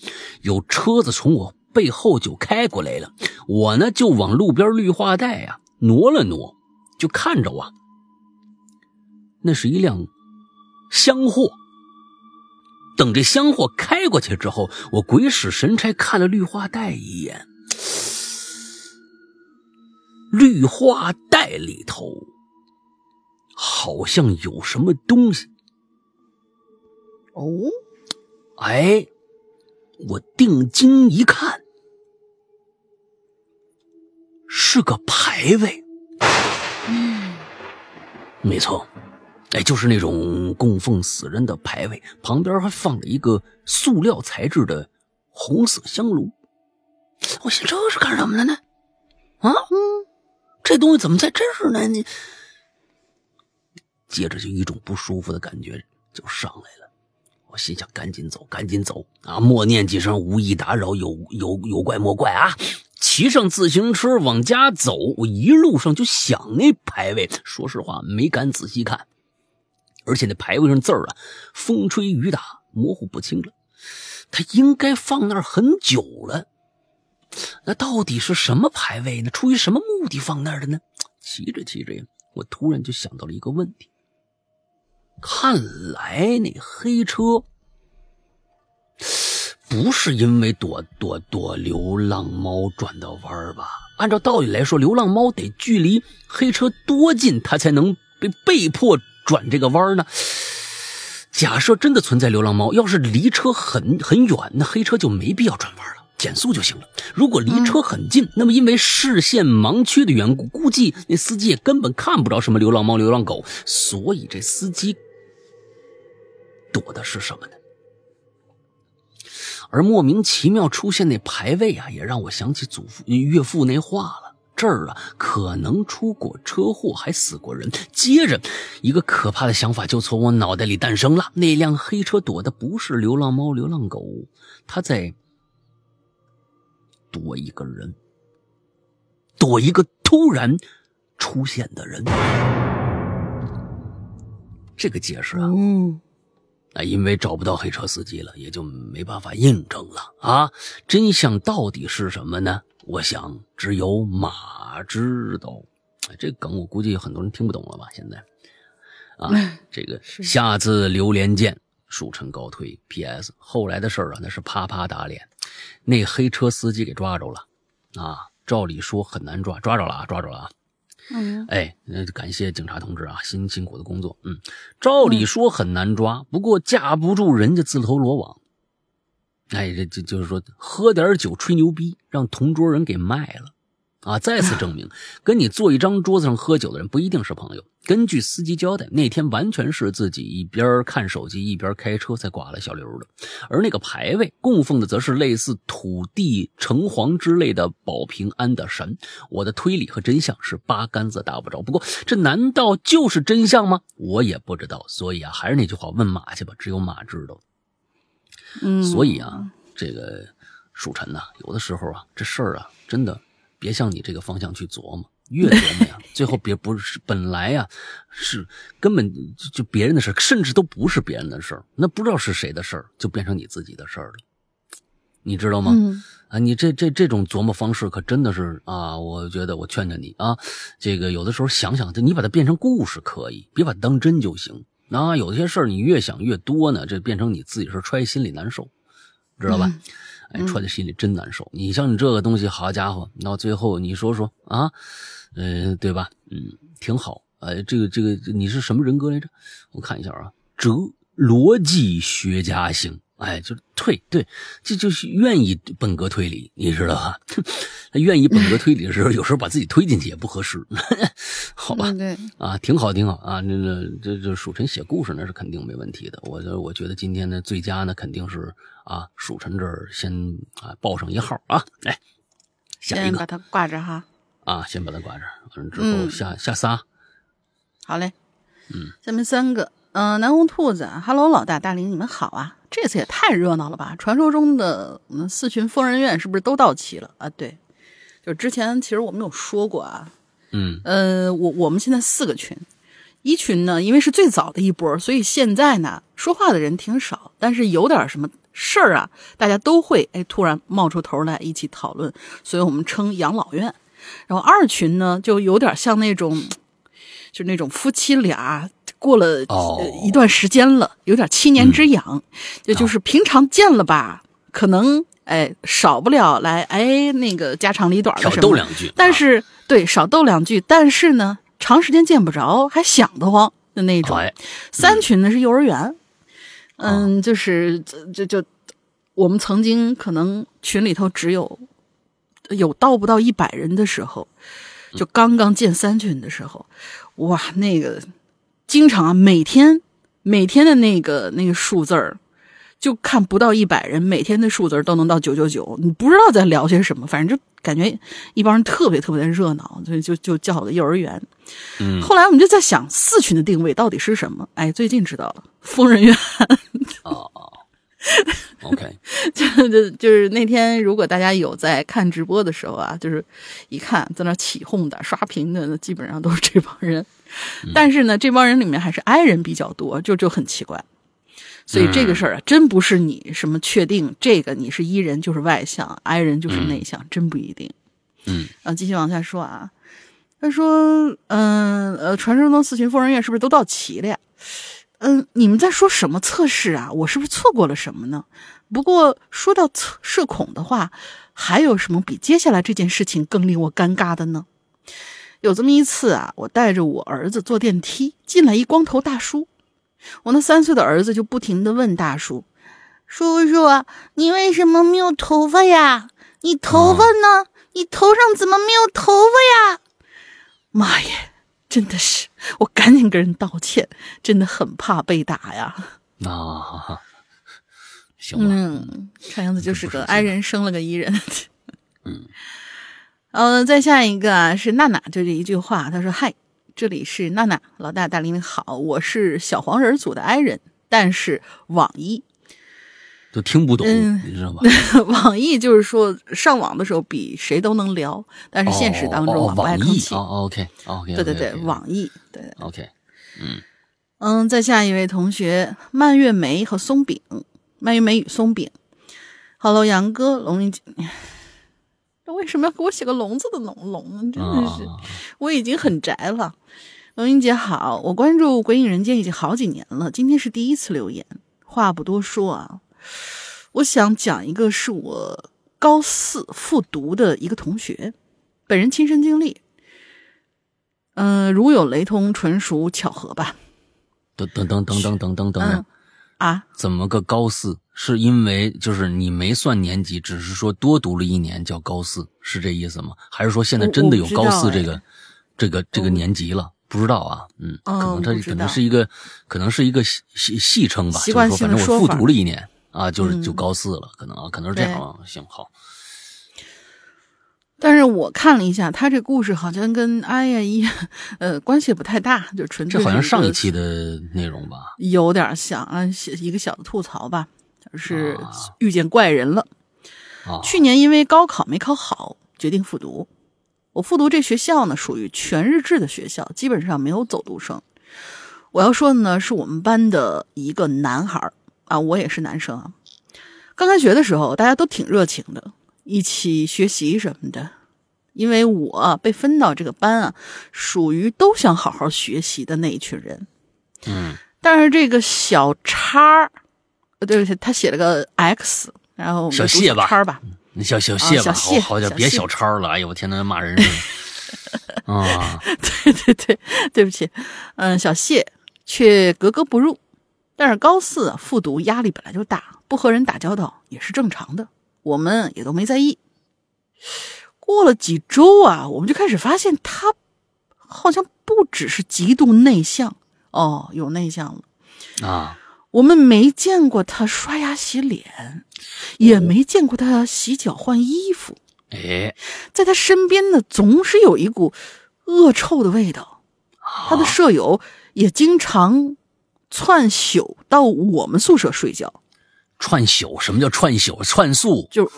Speaker 1: 有车子从我背后就开过来了。我呢就往路边绿化带啊挪了挪，就看着啊，那是一辆厢货。等这厢货开过去之后，我鬼使神差看了绿化带一眼，绿化带里头好像有什么东西。
Speaker 2: 哦，
Speaker 1: 哎，我定睛一看，是个牌位。嗯没错，哎，就是那种供奉死人的牌位，旁边还放了一个塑料材质的红色香炉。我寻这是干什么的呢？啊，嗯，这东西怎么在这儿呢？你接着就一种不舒服的感觉就上来了。我心想：赶紧走，赶紧走啊！默念几声“无意打扰，有有有怪莫怪啊！”骑上自行车往家走。我一路上就想那牌位，说实话没敢仔细看。而且那牌位上字儿啊，风吹雨打，模糊不清了。他应该放那儿很久了。那到底是什么牌位呢？出于什么目的放那儿的呢？骑着骑着呀，我突然就想到了一个问题。看来那黑车不是因为躲躲躲流浪猫转的弯儿吧？按照道理来说，流浪猫得距离黑车多近，它才能被被迫。转这个弯儿呢？假设真的存在流浪猫，要是离车很很远，那黑车就没必要转弯了，减速就行了。如果离车很近，那么因为视线盲区的缘故，估计那司机也根本看不着什么流浪猫、流浪狗。所以这司机躲的是什么呢？而莫名其妙出现那牌位啊，也让我想起祖父、岳父那话了。这儿啊，可能出过车祸，还死过人。接着，一个可怕的想法就从我脑袋里诞生了：那辆黑车躲的不是流浪猫、流浪狗，他在躲一个人，躲一个突然出现的人。这个解释啊，啊，因为找不到黑车司机了，也就没办法印证了啊。真相到底是什么呢？我想只有马知道，这梗我估计很多人听不懂了吧？现在，啊，这个下次榴莲见，蜀臣高退。P.S. 后来的事儿啊，那是啪啪打脸，那黑车司机给抓着了，啊，照理说很难抓，抓着了啊，抓着了啊。
Speaker 2: 嗯，
Speaker 1: 哎，那感谢警察同志啊，辛辛苦的工作。嗯，照理说很难抓，不过架不住人家自投罗网。哎，这就就是说，喝点酒吹牛逼，让同桌人给卖了，啊！再次证明，跟你坐一张桌子上喝酒的人不一定是朋友。根据司机交代，那天完全是自己一边看手机一边开车才刮了小刘的。而那个牌位供奉的则是类似土地城隍之类的保平安的神。我的推理和真相是八竿子打不着。不过，这难道就是真相吗？我也不知道。所以啊，还是那句话，问马去吧，只有马知道。
Speaker 2: 嗯，
Speaker 1: 所以啊，这个蜀臣呐，有的时候啊，这事儿啊，真的别向你这个方向去琢磨，越琢磨呀，最后别不是本来呀，是根本就就别人的事甚至都不是别人的事儿，那不知道是谁的事儿，就变成你自己的事儿了，你知道吗？啊，你这这这种琢磨方式可真的是啊，我觉得我劝劝你啊，这个有的时候想想，你把它变成故事可以，别把它当真就行。那有些事儿你越想越多呢，这变成你自己是揣心里难受，知道吧？哎，揣在心里真难受。你像你这个东西，好家伙，到最后你说说啊，呃，对吧？嗯，挺好。呃，这个这个你是什么人格来着？我看一下啊，哲逻辑学家型。哎，就退对，这就是愿意本格推理，你知道吧？他愿意本格推理的时候，有时候把自己推进去也不合适，好吧？
Speaker 2: 对
Speaker 1: 啊，挺好，挺好啊。那个这这蜀臣写故事那是肯定没问题的。我我觉得今天的最佳呢，肯定是啊，蜀臣这儿先啊报上一号啊，来下一个
Speaker 2: 把它挂着哈。
Speaker 1: 啊，先把它挂着，完了之后下下仨。
Speaker 2: 好嘞，
Speaker 1: 嗯，
Speaker 2: 下面三个，嗯，南红兔子，Hello，老大大林，你们好啊。这次也太热闹了吧！传说中的我们四群疯人院是不是都到齐了啊？对，就之前其实我们有说过啊，
Speaker 1: 嗯，
Speaker 2: 呃，我我们现在四个群，一群呢，因为是最早的一波，所以现在呢说话的人挺少，但是有点什么事儿啊，大家都会哎突然冒出头来一起讨论，所以我们称养老院。然后二群呢，就有点像那种，就那种夫妻俩。过了一段时间了，有点七年之痒，也就是平常见了吧，可能哎少不了来哎那个家长里短的什么，
Speaker 1: 少斗两句。
Speaker 2: 但是对少斗两句，但是呢，长时间见不着还想得慌的那种。三群呢是幼儿园，嗯，就是就就我们曾经可能群里头只有有到不到一百人的时候，就刚刚建三群的时候，哇那个。经常啊，每天每天的那个那个数字儿，就看不到一百人，每天的数字都能到九九九，你不知道在聊些什么，反正就感觉一帮人特别特别的热闹，所以就就叫了幼儿园。
Speaker 1: 嗯
Speaker 2: 后来我们就在想四群的定位到底是什么？哎，最近知道了，疯人院。
Speaker 1: 哦哦，OK，
Speaker 2: 就就就是那天，如果大家有在看直播的时候啊，就是一看在那起哄的、刷屏的，基本上都是这帮人。但是呢，这帮人里面还是 I 人比较多，就就很奇怪。所以这个事儿啊，真不是你什么确定这个你是 E 人就是外向，I 人就是内向，真不一定。
Speaker 1: 嗯，
Speaker 2: 然后继续往下说啊，他说，嗯呃，传说中四群疯人院是不是都到齐了呀？嗯，你们在说什么测试啊？我是不是错过了什么呢？不过说到测社恐的话，还有什么比接下来这件事情更令我尴尬的呢？有这么一次啊，我带着我儿子坐电梯，进来一光头大叔，我那三岁的儿子就不停的问大叔：“叔叔，你为什么没有头发呀？你头发呢？你头上怎么没有头发呀？”妈耶！真的是，我赶紧跟人道歉，真的很怕被打呀。
Speaker 1: 啊，行吧，
Speaker 2: 嗯，看样子就是个
Speaker 1: 不是
Speaker 2: I 人生了个 E 人。
Speaker 1: 嗯，
Speaker 2: 呃，再下一个啊是娜娜，就这一句话，她说：“嗨，这里是娜娜，老大大玲好，我是小黄人组的 I 人，但是网易，
Speaker 1: 都听不懂，
Speaker 2: 嗯
Speaker 1: 你知道吧？
Speaker 2: 网易就是说上网的时候比谁都能聊，但是现实当中
Speaker 1: 哦哦
Speaker 2: 网不爱吭气。
Speaker 1: 哦，OK OK，
Speaker 2: 对对对，网易，对。
Speaker 1: OK，
Speaker 2: 嗯嗯，再下一位同学，蔓越莓和松饼，蔓越莓与松饼。Hello，杨哥，龙云姐，这为什么要给我写个笼子的笼笼呢？真的是，
Speaker 1: 啊
Speaker 2: 我已经很宅了。龙英姐好，我关注《鬼影人间》已经好几年了，今天是第一次留言。话不多说啊，我想讲一个是我高四复读的一个同学，本人亲身经历。嗯、如有雷同，纯属巧合吧。
Speaker 1: 等等等等等等等等，
Speaker 2: 啊，
Speaker 1: 怎么个高四？是因为就是你没算年级，只是说多读了一年叫高四，是这意思吗？还是说现在真的有高四这个这个这个年级了？不知道啊，嗯，
Speaker 2: 哦
Speaker 1: 可能它可能是一个可能是一个戏戏戏称吧，就是说反正我复读了一年啊，就是
Speaker 2: 嗯
Speaker 1: 就高四了，可能啊，可能是这样啊。行好，
Speaker 2: 但是我看了一下，他这故事好像跟哎呀一呃关系也不太大，就纯粹
Speaker 1: 这好像上一期的内容吧？
Speaker 2: 有点像啊，一个小的吐槽吧，就是
Speaker 1: 啊
Speaker 2: 遇见怪人了。
Speaker 1: 啊，
Speaker 2: 去年因为高考没考好，决定复读。我复读这学校呢，属于全日制的学校，基本上没有走读生。我要说的呢，是我们班的一个男孩儿啊，我也是男生啊。刚开学的时候，大家都挺热情的，一起学习什么的。因为我被分到这个班啊，属于都想好好学习的那一群人。
Speaker 1: 嗯
Speaker 2: 但是这个小叉儿，呃，对不起，他写了个 X，然后
Speaker 1: 小谢吧
Speaker 2: 叉儿吧。
Speaker 1: 那小小谢吧，
Speaker 2: 小谢
Speaker 1: 好好点，别
Speaker 2: 小谢
Speaker 1: 小超了，哎呦我天呐，骂人 啊！
Speaker 2: 对对对，对不起，嗯，小谢却格格不入。但是高四啊，复读压力本来就大，不和人打交道也是正常的，我们也都没在意。过了几周啊，我们就开始发现他好像不只是极度内向哦，有内向了。
Speaker 1: 啊，
Speaker 2: 我们没见过他刷牙洗脸，也没见过他洗脚换衣服。
Speaker 1: 哎，
Speaker 2: 在他身边呢，总是有一股恶臭的味道。他的舍友也经常窜宿到我们宿舍睡觉，
Speaker 1: 串宿，什么叫串宿？串宿。
Speaker 2: 就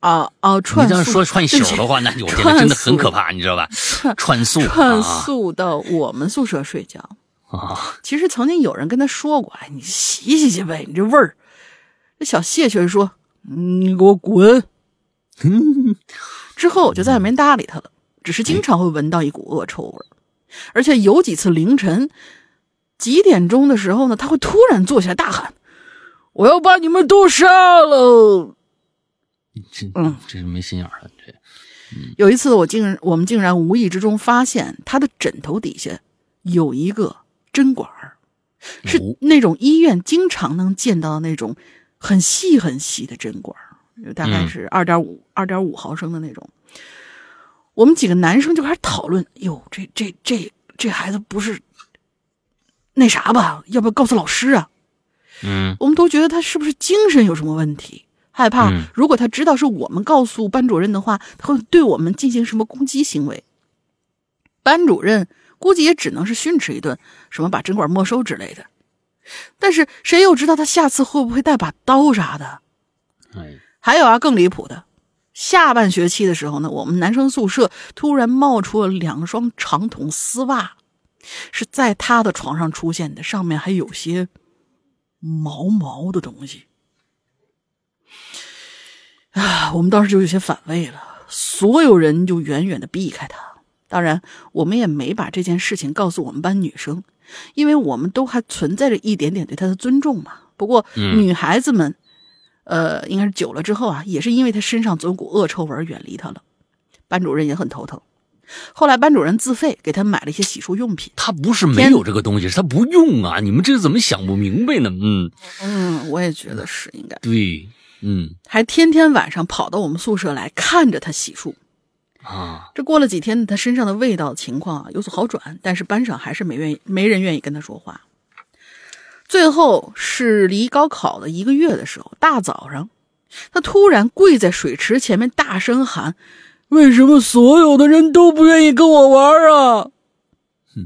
Speaker 2: 啊啊
Speaker 1: 你
Speaker 2: 串宿
Speaker 1: 这样说串宿的话，那我天真的很可怕，你知道吧？串宿
Speaker 2: 串
Speaker 1: 啊
Speaker 2: 宿到我们宿舍睡觉。
Speaker 1: 啊！
Speaker 2: 其实曾经有人跟他说过：“哎，你洗洗去呗，你这味儿。”这小谢却说：“嗯你给我滚！” 之后我就再也没搭理他了，只是经常会闻到一股恶臭味儿，而且有几次凌晨几点钟的时候呢，他会突然坐起来大喊：“我要把你们都杀了
Speaker 1: 这
Speaker 2: 嗯
Speaker 1: 这是没心眼儿了，这！”
Speaker 2: 有一次，我竟然我们竟然无意之中发现他的枕头底下有一个针管儿，是
Speaker 1: 哦
Speaker 2: 那种医院经常能见到的那种很细很细的针管儿，大概
Speaker 1: 嗯
Speaker 2: 是二点五二点五毫升的那种。我们几个男生就开始讨论：“哟，这这这这孩子不是那啥吧，要不要告诉老师啊？
Speaker 1: 嗯
Speaker 2: 我们都觉得他是不是精神有什么问题，害怕
Speaker 1: 嗯
Speaker 2: 如果他知道是我们告诉班主任的话，他会对我们进行什么攻击行为。班主任估计也只能是训斥一顿，什么把针管没收之类的。但是谁又知道他下次会不会带把刀啥的？
Speaker 1: 哎
Speaker 2: 还有啊，更离谱的，下半学期的时候呢，我们男生宿舍突然冒出了两双长筒丝袜，是在他的床上出现的，上面还有些毛毛的东西。啊，我们当时就有些反胃了，所有人就远远的避开他。当然，我们也没把这件事情告诉我们班女生，因为我们都还存在着一点点对他的尊重嘛。不过，
Speaker 1: 嗯
Speaker 2: 女孩子们，呃，应该是久了之后啊，也是因为他身上总有股恶臭味远离他了。班主任也很头疼。后来班主任自费给他买了一些洗漱用品。
Speaker 1: 他不是没有这个东西，是他不用啊！你们这怎么想不明白呢？嗯，
Speaker 2: 嗯，我也觉得是应该，
Speaker 1: 对，嗯
Speaker 2: 还天天晚上跑到我们宿舍来看着他洗漱。
Speaker 1: 啊，
Speaker 2: 这过了几天，他身上的味道情况啊有所好转，但是班上还是没愿意，没人愿意跟他说话。最后是离高考的一个月的时候，大早上，他突然跪在水池前面大声喊：“为什么所有的人都不愿意跟我玩啊？”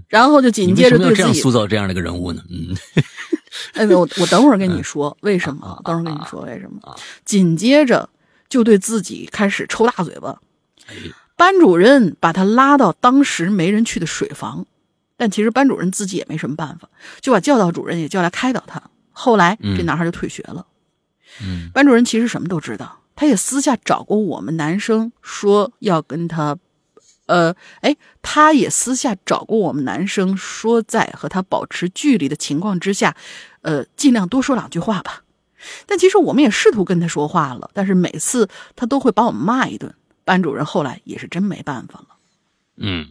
Speaker 2: 然后就紧接着对自己
Speaker 1: 塑造这样的一个人物呢？嗯
Speaker 2: 哎，我我等会儿跟你说为什么，等会儿跟你说为什么。紧接着就对自己开始抽大嘴巴。
Speaker 1: 哎
Speaker 2: 班主任把他拉到当时没人去的水房，但其实班主任自己也没什么办法，就把教导主任也叫来开导他。后来这男孩就退学了。
Speaker 1: 嗯
Speaker 2: 班主任其实什么都知道，他也私下找过我们男生说要跟他，呃，哎，他也私下找过我们男生说在和他保持距离的情况之下，呃，尽量多说两句话吧。但其实我们也试图跟他说话了，但是每次他都会把我们骂一顿。班主任后来也是真没办法了，
Speaker 1: 嗯，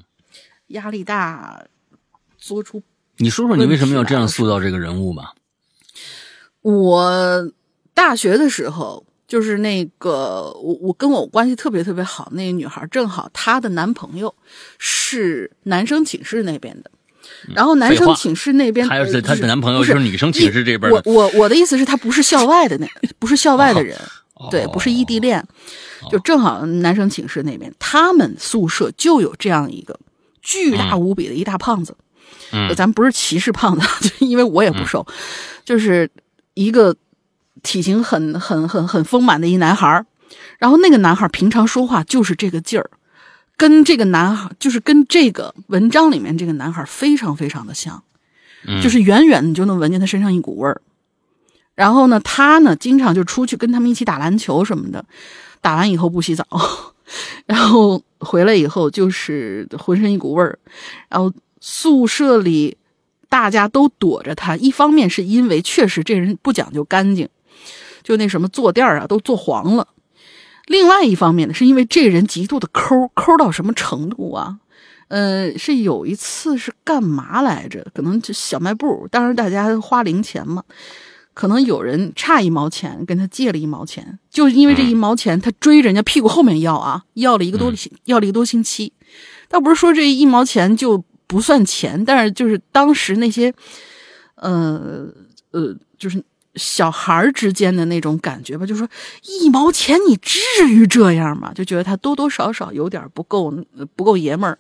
Speaker 2: 压力大，做出
Speaker 1: 你说说你为什么要这样塑造这个人物吧？
Speaker 2: 我大学的时候，就是那个我我跟我关系特别特别好那个女孩，正好她的男朋友是男生寝室那边的，然后男生寝室那边
Speaker 1: 她要是她的男朋友就是女生寝室这边
Speaker 2: 我
Speaker 1: 的，
Speaker 2: 我我的意思是，他不是校外的那，不是校外的人，
Speaker 1: 哦
Speaker 2: 对，不是异地恋，就正好男生寝室那边，他们宿舍就有这样一个巨大无比的一大胖子。
Speaker 1: 嗯
Speaker 2: 咱不是歧视胖子，就 因为我也不瘦，就是一个体型很很很很丰满的一男孩儿。然后那个男孩儿平常说话就是这个劲儿，跟这个男孩就是跟这个文章里面这个男孩儿非常非常的像，
Speaker 1: 嗯。
Speaker 2: 就是远远你就能闻见他身上一股味儿。然后呢，他呢经常就出去跟他们一起打篮球什么的，打完以后不洗澡，然后回来以后就是浑身一股味儿，然后宿舍里大家都躲着他，一方面是因为确实这人不讲究干净，就那什么坐垫儿啊都坐黄了。另外一方面呢，是因为这人极度的抠，抠到什么程度啊？呃，是有一次是干嘛来着？可能就小卖部，当时大家花零钱嘛，可能有人差一毛钱，跟他借了一毛钱，就因为这一毛钱，他追人家屁股后面要啊，要了一个多星，要了一个多星期。倒不是说这一毛钱就不算钱，但是就是当时那些，呃呃，就是小孩儿之间的那种感觉吧，就说一毛钱你至于这样吗？就觉得他多多少少有点不够不够爷们儿。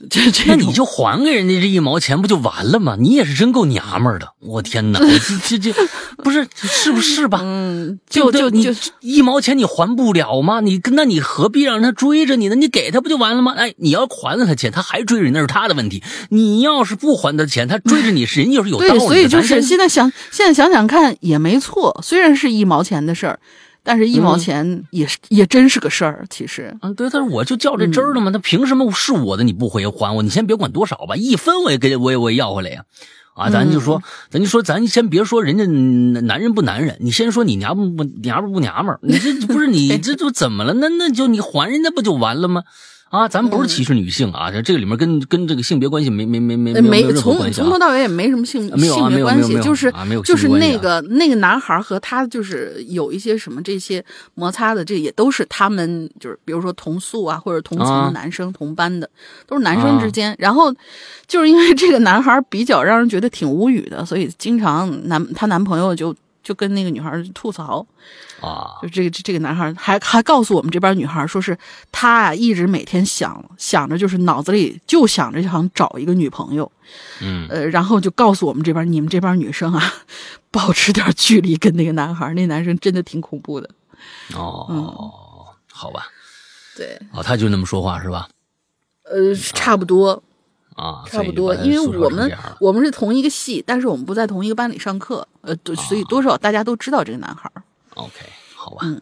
Speaker 2: 这这
Speaker 1: 那你就还给人家这一毛钱不就完了吗？你也是真够娘们儿的，我天哪！这这这不是是不是吧？
Speaker 2: 嗯，就就就
Speaker 1: 你一毛钱你还不了吗？你那你何必让他追着你呢？你给他不就完了吗？哎，你要还了他钱，他还追着你那是他的问题。你要是不还他钱，他追着你是人家是有道理
Speaker 2: 对，
Speaker 1: 的。
Speaker 2: 所以就是现在想，现在想想看也没错，虽然是一毛钱的事儿，但是一毛
Speaker 1: 嗯
Speaker 2: 钱也是、也真是个事儿。其实，
Speaker 1: 嗯，对，但是我就较这真儿了嘛，他凭什么是我的你不回还我？你先别管多少吧，一分我也给我也我也要回来呀。啊，咱就说，咱就说，咱先别说人家男人不男人，你先说你娘们不娘们不娘们儿，你这不是你 这就怎么了？那那就你还人家不就完了吗？啊，咱不是歧视女性啊，这这个里面跟跟这个性别关系没没没没没
Speaker 2: 从从头到尾也没什么性
Speaker 1: 啊
Speaker 2: 性别关系，就是就是那个那个男孩和他就是有一些什么这些摩擦的，这也都是他们就是比如说同宿啊或者同层
Speaker 1: 啊
Speaker 2: 的男生、同班的，都是男生之间。然后就是因为这个男孩比较让人觉得挺无语的，所以经常男她男朋友就就跟那个女孩吐槽。
Speaker 1: 啊
Speaker 2: 就这个这这个男孩还还告诉我们这边女孩说是他啊一直每天想想着就是脑子里就想着想找一个女朋友，
Speaker 1: 嗯
Speaker 2: 呃，然后就告诉我们这边你们这边女生啊，保持点距离跟那个男孩，那男生真的挺恐怖的。
Speaker 1: 哦，好吧，
Speaker 2: 对，
Speaker 1: 哦，他就那么说话是吧？
Speaker 2: 呃，差不多，
Speaker 1: 啊，
Speaker 2: 差不多，因为我们我们是同一个系，但是我们不在同一个班里上课，呃，对所以多少大家都知道这个男孩。
Speaker 1: OK，好吧。
Speaker 2: 嗯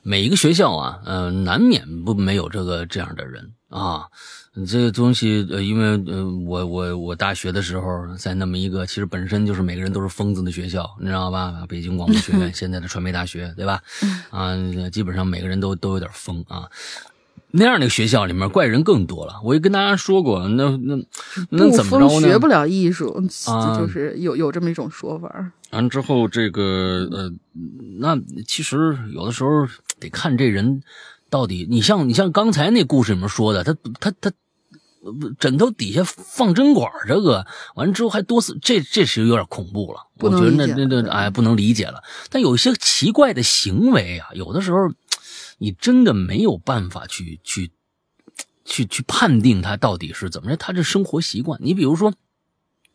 Speaker 1: 每一个学校啊，呃，难免不没有这个这样的人啊。这个东西，呃，因为呃，我我我大学的时候在那么一个，其实本身就是每个人都是疯子的学校，你知道吧？北京广播学院，现在的传媒大学，对吧？啊，基本上每个人都都有点疯啊。那样的学校里面怪人更多了。我也跟大家说过，那那那怎么着呢？
Speaker 2: 学不了艺术，就是有有这么一种说法。
Speaker 1: 完之后，这个呃，那其实有的时候得看这人到底。你像你像刚才那故事里面说的，他他他枕头底下放针管，这个完了之后还多次，这这是有点恐怖了。我觉得那那那哎不能理解了。但有一些奇怪的行为啊，有的时候你真的没有办法去去去去判定他到底是怎么着，他这生活习惯。你比如说。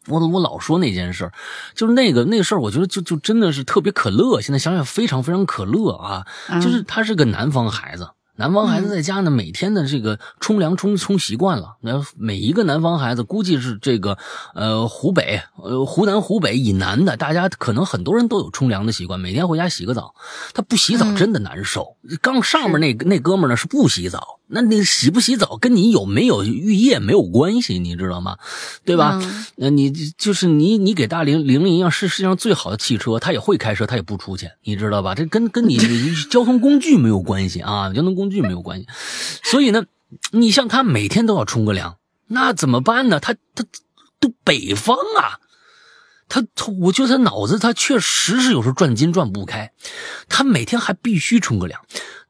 Speaker 1: 我我老说那件事儿，就是那个那个事儿，我觉得就就真的是特别可乐。现在想想非常非常可乐啊！
Speaker 2: 嗯
Speaker 1: 就是他是个南方孩子，南方孩子在家呢，每天的这个冲凉冲冲习惯了。那每一个南方孩子，估计是这个呃湖北呃湖南湖北以南的，大家可能很多人都有冲凉的习惯，每天回家洗个澡。他不洗澡
Speaker 2: 嗯
Speaker 1: 真的难受。刚上面那那哥们儿呢是不洗澡，那你洗不洗澡跟你有没有浴液没有关系，你知道吗？对吧？
Speaker 2: 嗯
Speaker 1: 那你就是你，你给大玲玲玲一样是世界上最好的汽车，他也会开车，他也不出去，你知道吧？这跟跟你你 交通工具没有关系啊，交通工具没有关系。所以呢，你像他每天都要冲个凉，那怎么办呢？他他都北方啊，他他，我觉得他脑子他确实是有时候转筋转不开，他每天还必须冲个凉。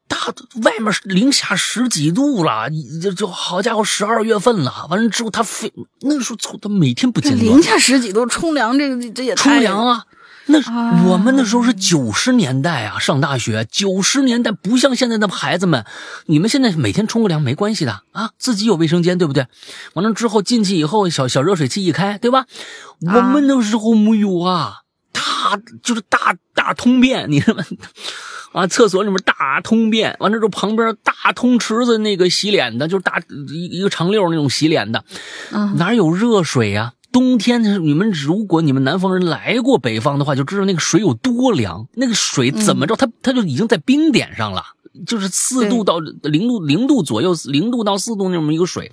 Speaker 1: 大外面零下十几度了，就就好家伙，十二月份了。完了之后，他非那时候从他每天不
Speaker 2: 这
Speaker 1: 间断
Speaker 2: 零下十几度冲凉，这个这也太
Speaker 1: 冲凉啊。那
Speaker 2: 啊
Speaker 1: 我们那时候是九十年代啊，上大学九十年代不像现在的孩子们，你们现在每天冲个凉没关系的啊，自己有卫生间对不对？完了之后进去以后，小小热水器一开，对吧？我们那时候没有啊，大就是大大通便，你知道吗？啊，厕所里面大通便，完了之后旁边大通池子那个洗脸的，就是大一一个长溜那种洗脸的，
Speaker 2: 嗯
Speaker 1: 哪有热水呀、冬天你们如果你们南方人来过北方的话，就知道那个水有多凉。那个水怎么着，它它就已经在冰点上了，就是四度到零度零度左右，零度到四度那么一个水。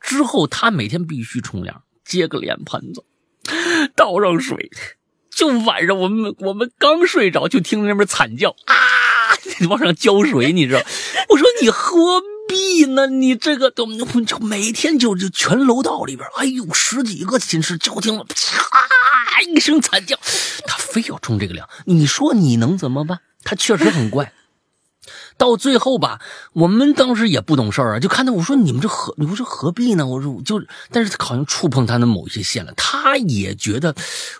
Speaker 1: 之后他每天必须冲凉，接个脸盆子，倒上水。就晚上我们我们刚睡着，就听那边惨叫啊，往上浇水，你知道？我说你何必呢？你这个都就每天就就全楼道里边，哎呦，十几个寝室就听了啪一声惨叫，他非要冲这个凉，你说你能怎么办？他确实很怪。到最后吧，我们当时也不懂事儿啊，就看到我说你们这何，你说这何必呢？我说就，但是他好像触碰他的某一些线了，他也觉得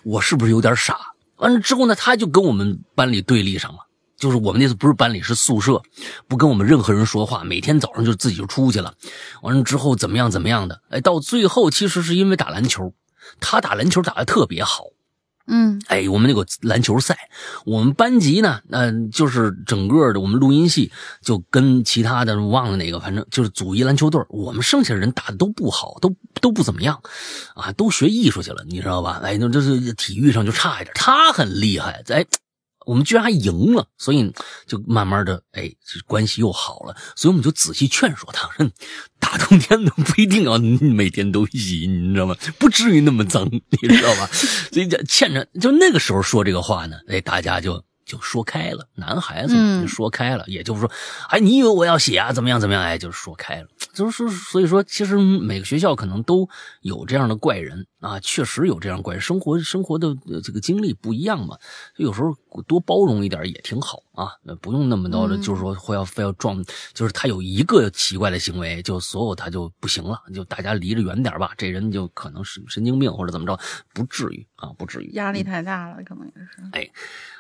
Speaker 1: 我是不是有点傻？完了之后呢，他就跟我们班里对立上了。就是我们那次不是班里是宿舍，不跟我们任何人说话，每天早上就自己就出去了。完了之后怎么样怎么样的？哎，到最后其实是因为打篮球，他打篮球打得特别好。
Speaker 2: 嗯
Speaker 1: 哎，我们那个篮球赛，我们班级呢，嗯、就是整个的我们录音系就跟其他的忘了哪个，反正就是组一篮球队我们剩下的人打的都不好，都都不怎么样，啊，都学艺术去了，你知道吧？哎，那这是体育上就差一点，他很厉害，哎。我们居然还赢了，所以就慢慢的，哎，这关系又好了。所以我们就仔细劝说他，说 大冬天的不一定要每天都洗，你知道吗？不至于那么脏，你知道吧？所以就欠着，就那个时候说这个话呢，哎，大家就就说开了，男孩子说开了，也就是说，哎，你以为我要洗啊？怎么样怎么样？哎，就是说开了。就是所以说，其实每个学校可能都有这样的怪人啊，确实有这样怪人。生活生活的这个经历不一样嘛，有时候多包容一点也挺好啊，不用那么多的，就是说会要非要撞，就是他有一个奇怪的行为，就所有他就不行了，就大家离着远点吧。这人就可能是神经病或者怎么着，不至于啊，不至于。
Speaker 2: 压力太大了，可能也是。
Speaker 1: 哎。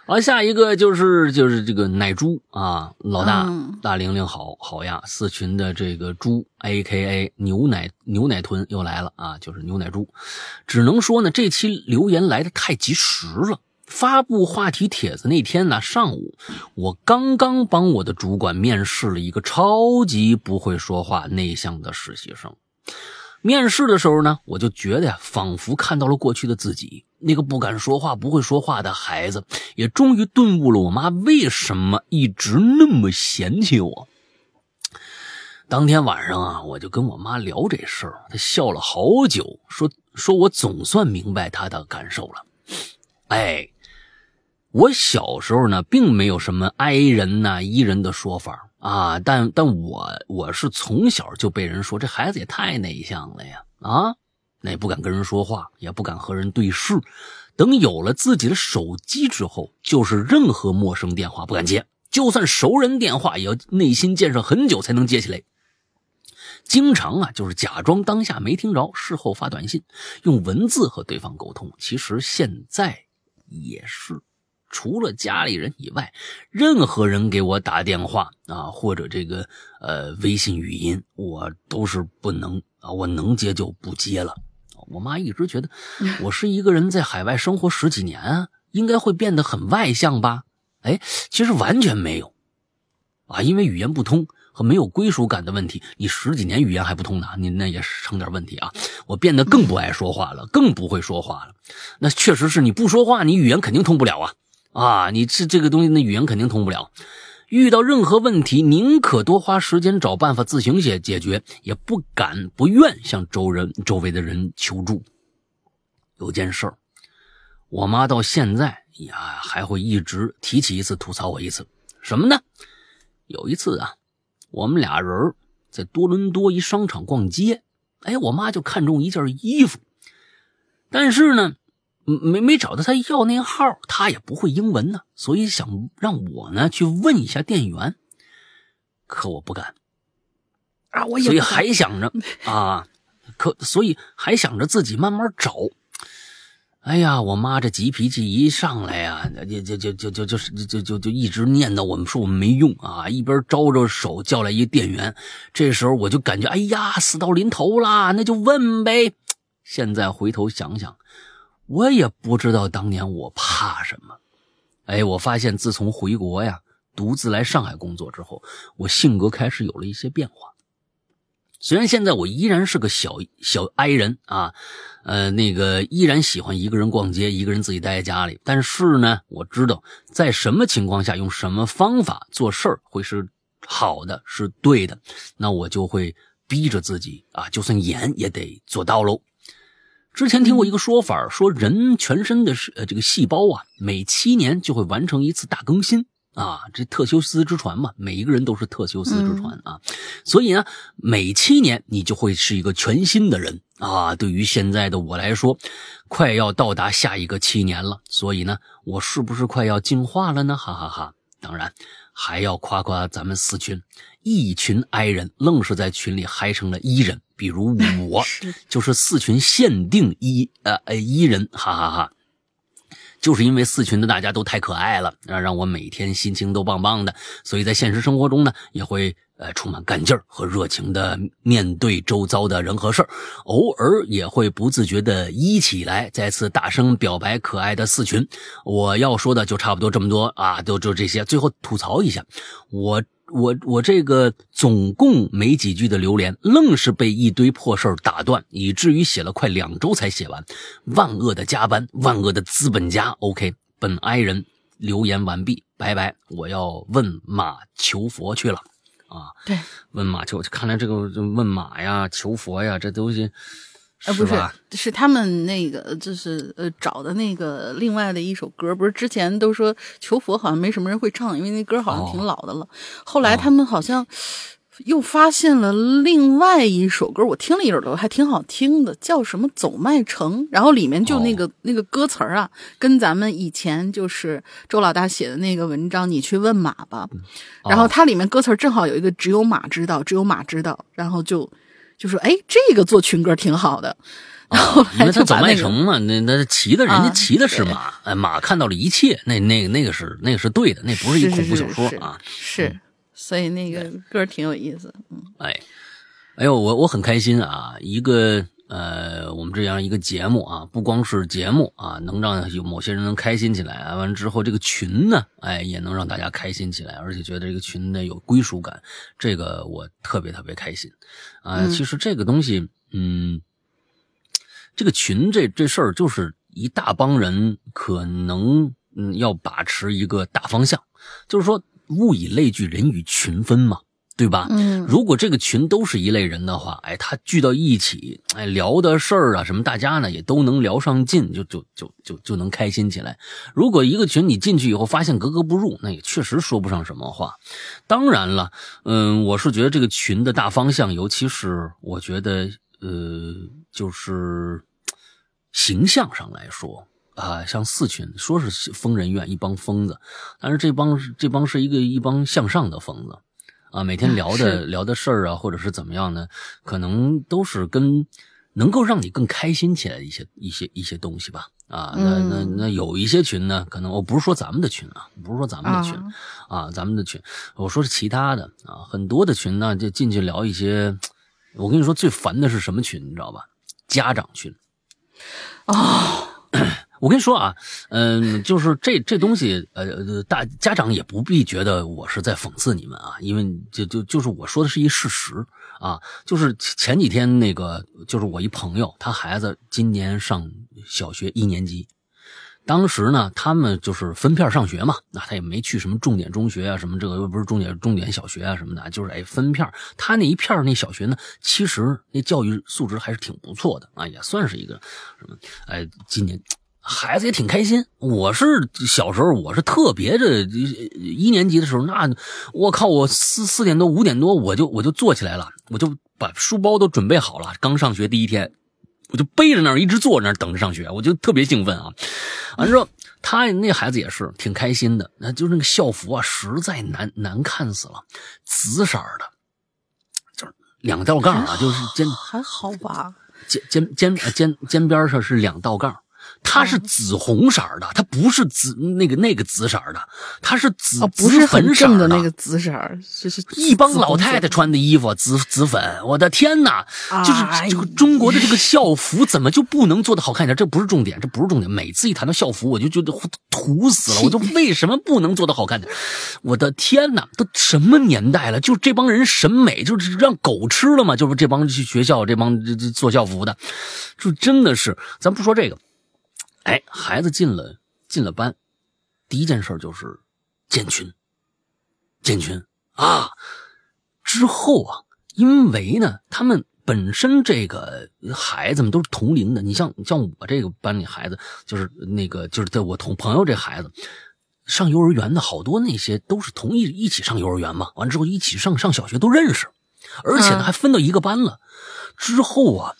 Speaker 1: 完，下一个就是就是这个奶猪啊，老大大玲玲好好呀，四群的这个猪，A K A 牛奶牛奶豚又来了啊，就是牛奶猪，只能说呢，这期留言来的太及时了。发布话题帖子那天呢，上午我刚刚帮我的主管面试了一个超级不会说话、内向的实习生。面试的时候呢，我就觉得，仿佛看到了过去的自己，那个不敢说话、不会说话的孩子，也终于顿悟了我妈为什么一直那么嫌弃我。当天晚上啊，我就跟我妈聊这事儿，她笑了好久，说说我总算明白她的感受了。哎，我小时候呢，并没有什么 I 人呐、E 人的说法。啊，但但我我是从小就被人说这孩子也太内向了呀！啊，那也不敢跟人说话，也不敢和人对视。等有了自己的手机之后，就是任何陌生电话不敢接，就算熟人电话，也要内心建设很久才能接起来。经常啊，就是假装当下没听着，事后发短信，用文字和对方沟通。其实现在也是。除了家里人以外，任何人给我打电话啊，或者这个呃微信语音，我都是不能啊，我能接就不接了。我妈一直觉得 我是一个人在海外生活十几年啊，应该会变得很外向吧？哎，其实完全没有啊，因为语言不通和没有归属感的问题，你十几年语言还不通呢，你那也是成点问题啊。我变得更不爱说话了，更不会说话了。那确实是你不说话，你语言肯定通不了啊。啊，你这这个东西，那语言肯定通不了。遇到任何问题，宁可多花时间找办法自行解解决，也不敢不愿向周人周围的人求助。有件事儿，我妈到现在呀还会一直提起一次，吐槽我一次。什么呢？有一次啊，我们俩人在多伦多一商场逛街，哎，我妈就看中一件衣服，但是呢。没没找到他要那个号，他也不会英文呢，所以想让我呢去问一下店员，可我不敢
Speaker 2: 啊，我
Speaker 1: 所以还想着啊，可所以还想着自己慢慢找。哎呀，我妈这急脾气一上来呀，就就就就就就是就就就一直念叨我们说我们没用啊，一边招着手叫来一个店员。这时候我就感觉哎呀，死到临头了，那就问呗。现在回头想想。我也不知道当年我怕什么，哎，我发现自从回国呀，独自来上海工作之后，我性格开始有了一些变化。虽然现在我依然是个小小 I 人啊，呃，那个依然喜欢一个人逛街，一个人自己待在家里。但是呢，我知道在什么情况下用什么方法做事儿会是好的，是对的，那我就会逼着自己啊，就算严也得做到喽。之前听过一个说法，说人全身的呃这个细胞啊，每七年就会完成一次大更新啊，这特修斯之船嘛，每一个人都是特修斯之船啊，所以呢，每七年你就会是一个全新的人啊。对于现在的我来说，快要到达下一个七年了，所以呢，我是不是快要进化了呢？哈哈哈！当然，还要夸夸咱们四群，一群 I 人愣是在群里嗨成了伊人。比如我 就是四群限定一呃呃一人，哈哈哈！就是因为四群的大家都太可爱了，让让我每天心情都棒棒的，所以在现实生活中呢，也会呃充满干劲儿和热情的面对周遭的人和事儿，偶尔也会不自觉的一起来，再次大声表白可爱的四群。我要说的就差不多这么多啊，就就这些。最后吐槽一下，我。我我这个总共没几句的留言，愣是被一堆破事儿打断，以至于写了快两周才写完。万恶的加班，万恶的资本家。OK，本哀人留言完毕，拜拜。我要问马求佛去了啊！
Speaker 2: 对，
Speaker 1: 问马求，看来这个问马呀、求佛呀，这东西。
Speaker 2: 啊，不是，是他们那个，就是呃，找的那个另外的一首歌，不是之前都说求佛好像没什么人会唱，因为那歌好像挺老的了。后来他们好像 又发现了另外一首歌，我听了一耳朵还挺好听的，叫什么《走麦城》，然后里面就那个、那个歌词儿啊，跟咱们以前就是周老大写的那个文章，你去问马吧。然后它里面歌词儿正好有一个“只有马知道，只有马知道”，然后就就说哎，这个做群歌挺好的。然后
Speaker 1: 因为他走麦城嘛，那那骑的人家
Speaker 2: 啊
Speaker 1: 骑的是马，哎，马看到了一切，那那个那个是那个是对的，那不是一
Speaker 2: 是
Speaker 1: 恐怖小说啊。
Speaker 2: 是，所以那个歌挺有意思。嗯
Speaker 1: 哎，哎呦，我我很开心啊！一个呃，我们这样一个节目啊，不光是节目啊，能让有某些人能开心起来啊，完了之后这个群呢，哎，也能让大家开心起来，而且觉得这个群呢有归属感，这个我特别特别开心啊！
Speaker 2: 嗯
Speaker 1: 其实这个东西，嗯，这个群这这事儿就是一大帮人可能嗯要把持一个大方向，就是说物以类聚，人以群分嘛，对吧？
Speaker 2: 嗯
Speaker 1: 如果这个群都是一类人的话，哎，他聚到一起，哎，聊的事儿啊什么，大家呢也都能聊上劲，就就就就就能开心起来。如果一个群你进去以后发现格格不入，那也确实说不上什么话。当然了，嗯，我是觉得这个群的大方向，尤其是我觉得，呃，就是形象上来说。啊，像四群说是疯人院一帮疯子，但是这帮这帮是一个一帮向上的疯子，啊，每天聊的
Speaker 2: 是
Speaker 1: 聊的事儿啊，或者是怎么样呢？可能都是跟能够让你更开心起来的一些一些一些东西吧。啊，那那
Speaker 2: 嗯
Speaker 1: 那有一些群呢，可能我不是说咱们的群啊，不是说咱们的群
Speaker 2: 啊
Speaker 1: 啊，咱们的群，我说是其他的啊，很多的群呢，就进去聊一些。我跟你说，最烦的是什么群，你知道吧？家长群。
Speaker 2: 哦，
Speaker 1: 我跟你说啊，嗯，就是这这东西，呃，大家长也不必觉得我是在讽刺你们啊，因为就就就是我说的是一事实啊，就是前几天那个，就是我一朋友，他孩子今年上小学一年级，当时呢，他们就是分片上学嘛，那他也没去什么重点中学啊，什么这个又不是重点重点小学啊什么的，就是哎分片他那一片那小学呢，其实那教育素质还是挺不错的啊，也算是一个什么哎，今年。孩子也挺开心。我是小时候，我是特别的，一年级的时候，那我靠，我四四点多五点多我就我就坐起来了，我就把书包都准备好了。刚上学第一天，我就背着那儿一直坐那儿等着上学，我就特别兴奋啊。完之后，他那孩子也是挺开心的，那就是那个校服啊，实在难难看死了，紫色的，就是两道杠啊，就是肩
Speaker 2: 还好吧？
Speaker 1: 肩肩肩呃肩肩边上是两道杠。它是紫红色儿的，它不是紫那个那个紫色儿的，它是紫、
Speaker 2: 哦，不是
Speaker 1: 粉色
Speaker 2: 的那个紫色儿，是是
Speaker 1: 一帮老太太穿的衣服，紫紫粉，我的天哪！就是
Speaker 2: 哎
Speaker 1: 这个中国的这个校服怎么就不能做的好看一点？这不是重点，这不是重点。每次一谈到校服，我就觉得土死了。我就为什么不能做的好看点？我的天哪，都什么年代了？就这帮人审美就是让狗吃了嘛？就是这帮去学校这帮做校服的，就真的是，咱不说这个。哎，孩子进了进了班，第一件事就是建群，建群啊。之后啊，因为呢，他们本身这个孩子们都是同龄的，你像像我这个班里孩子，就是那个就是在我同朋友这孩子上幼儿园的好多那些都是同一一起上幼儿园嘛，完之后一起上上小学都认识，而且呢
Speaker 2: 嗯
Speaker 1: 还分到一个班了。之后啊。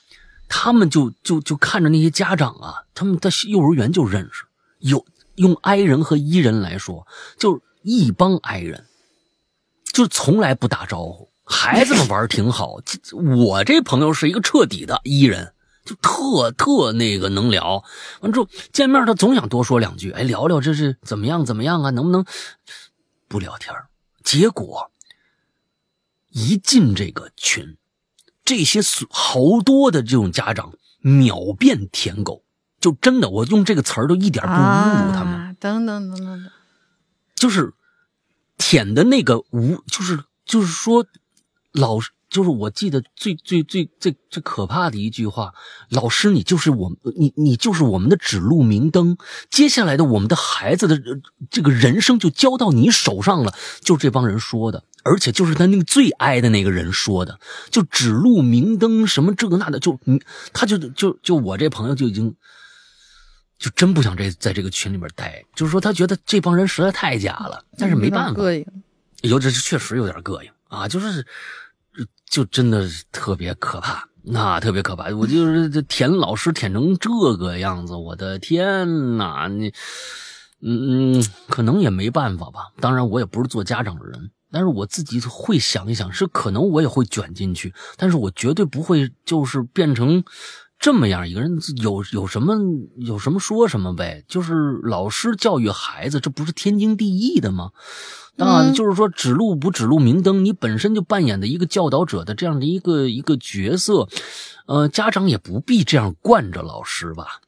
Speaker 1: 他们就就就看着那些家长啊，他们在幼儿园就认识，有用 I 人和 E 人来说，就是一帮 I 人，就从来不打招呼。孩子们玩挺好，我这朋友是一个彻底的 E 人，就特特那个能聊。完之后见面，他总想多说两句，哎，聊聊这是怎么样怎么样啊，能不能不聊天？结果一进这个群。这些好多的这种家长秒变舔狗，就真的，我用这个词儿都一点不侮辱他们。
Speaker 2: 啊、等等等等等，
Speaker 1: 就是舔的那个无，就是就是说，老师，就是我记得最最最最最可怕的一句话，老师，你就是我们，你你就是我们的指路明灯，接下来的我们的孩子的这个人生就交到你手上了，就这帮人说的。而且就是他那个最挨的那个人说的，就指路明灯什么这个那的，就他就就就我这朋友就已经就真不想这在这个群里面待，就是说他觉得这帮人实在太假了，但是没办法，
Speaker 2: 膈应。
Speaker 1: 有这确实有点膈应啊，就是就真的特别可怕，那特别可怕。我就是这舔老师舔成这个样子，我的天哪！你，嗯嗯，可能也没办法吧。当然，我也不是做家长的人，但是我自己会想一想，是可能我也会卷进去，但是我绝对不会就是变成。这么样一个人有有什么有什么说什么呗，就是老师教育孩子，这不是天经地义的吗？啊，就是说指路不指路明灯，你本身就扮演的一个教导者的这样的一个一个角色，呃，家长也不必这样惯着老师吧。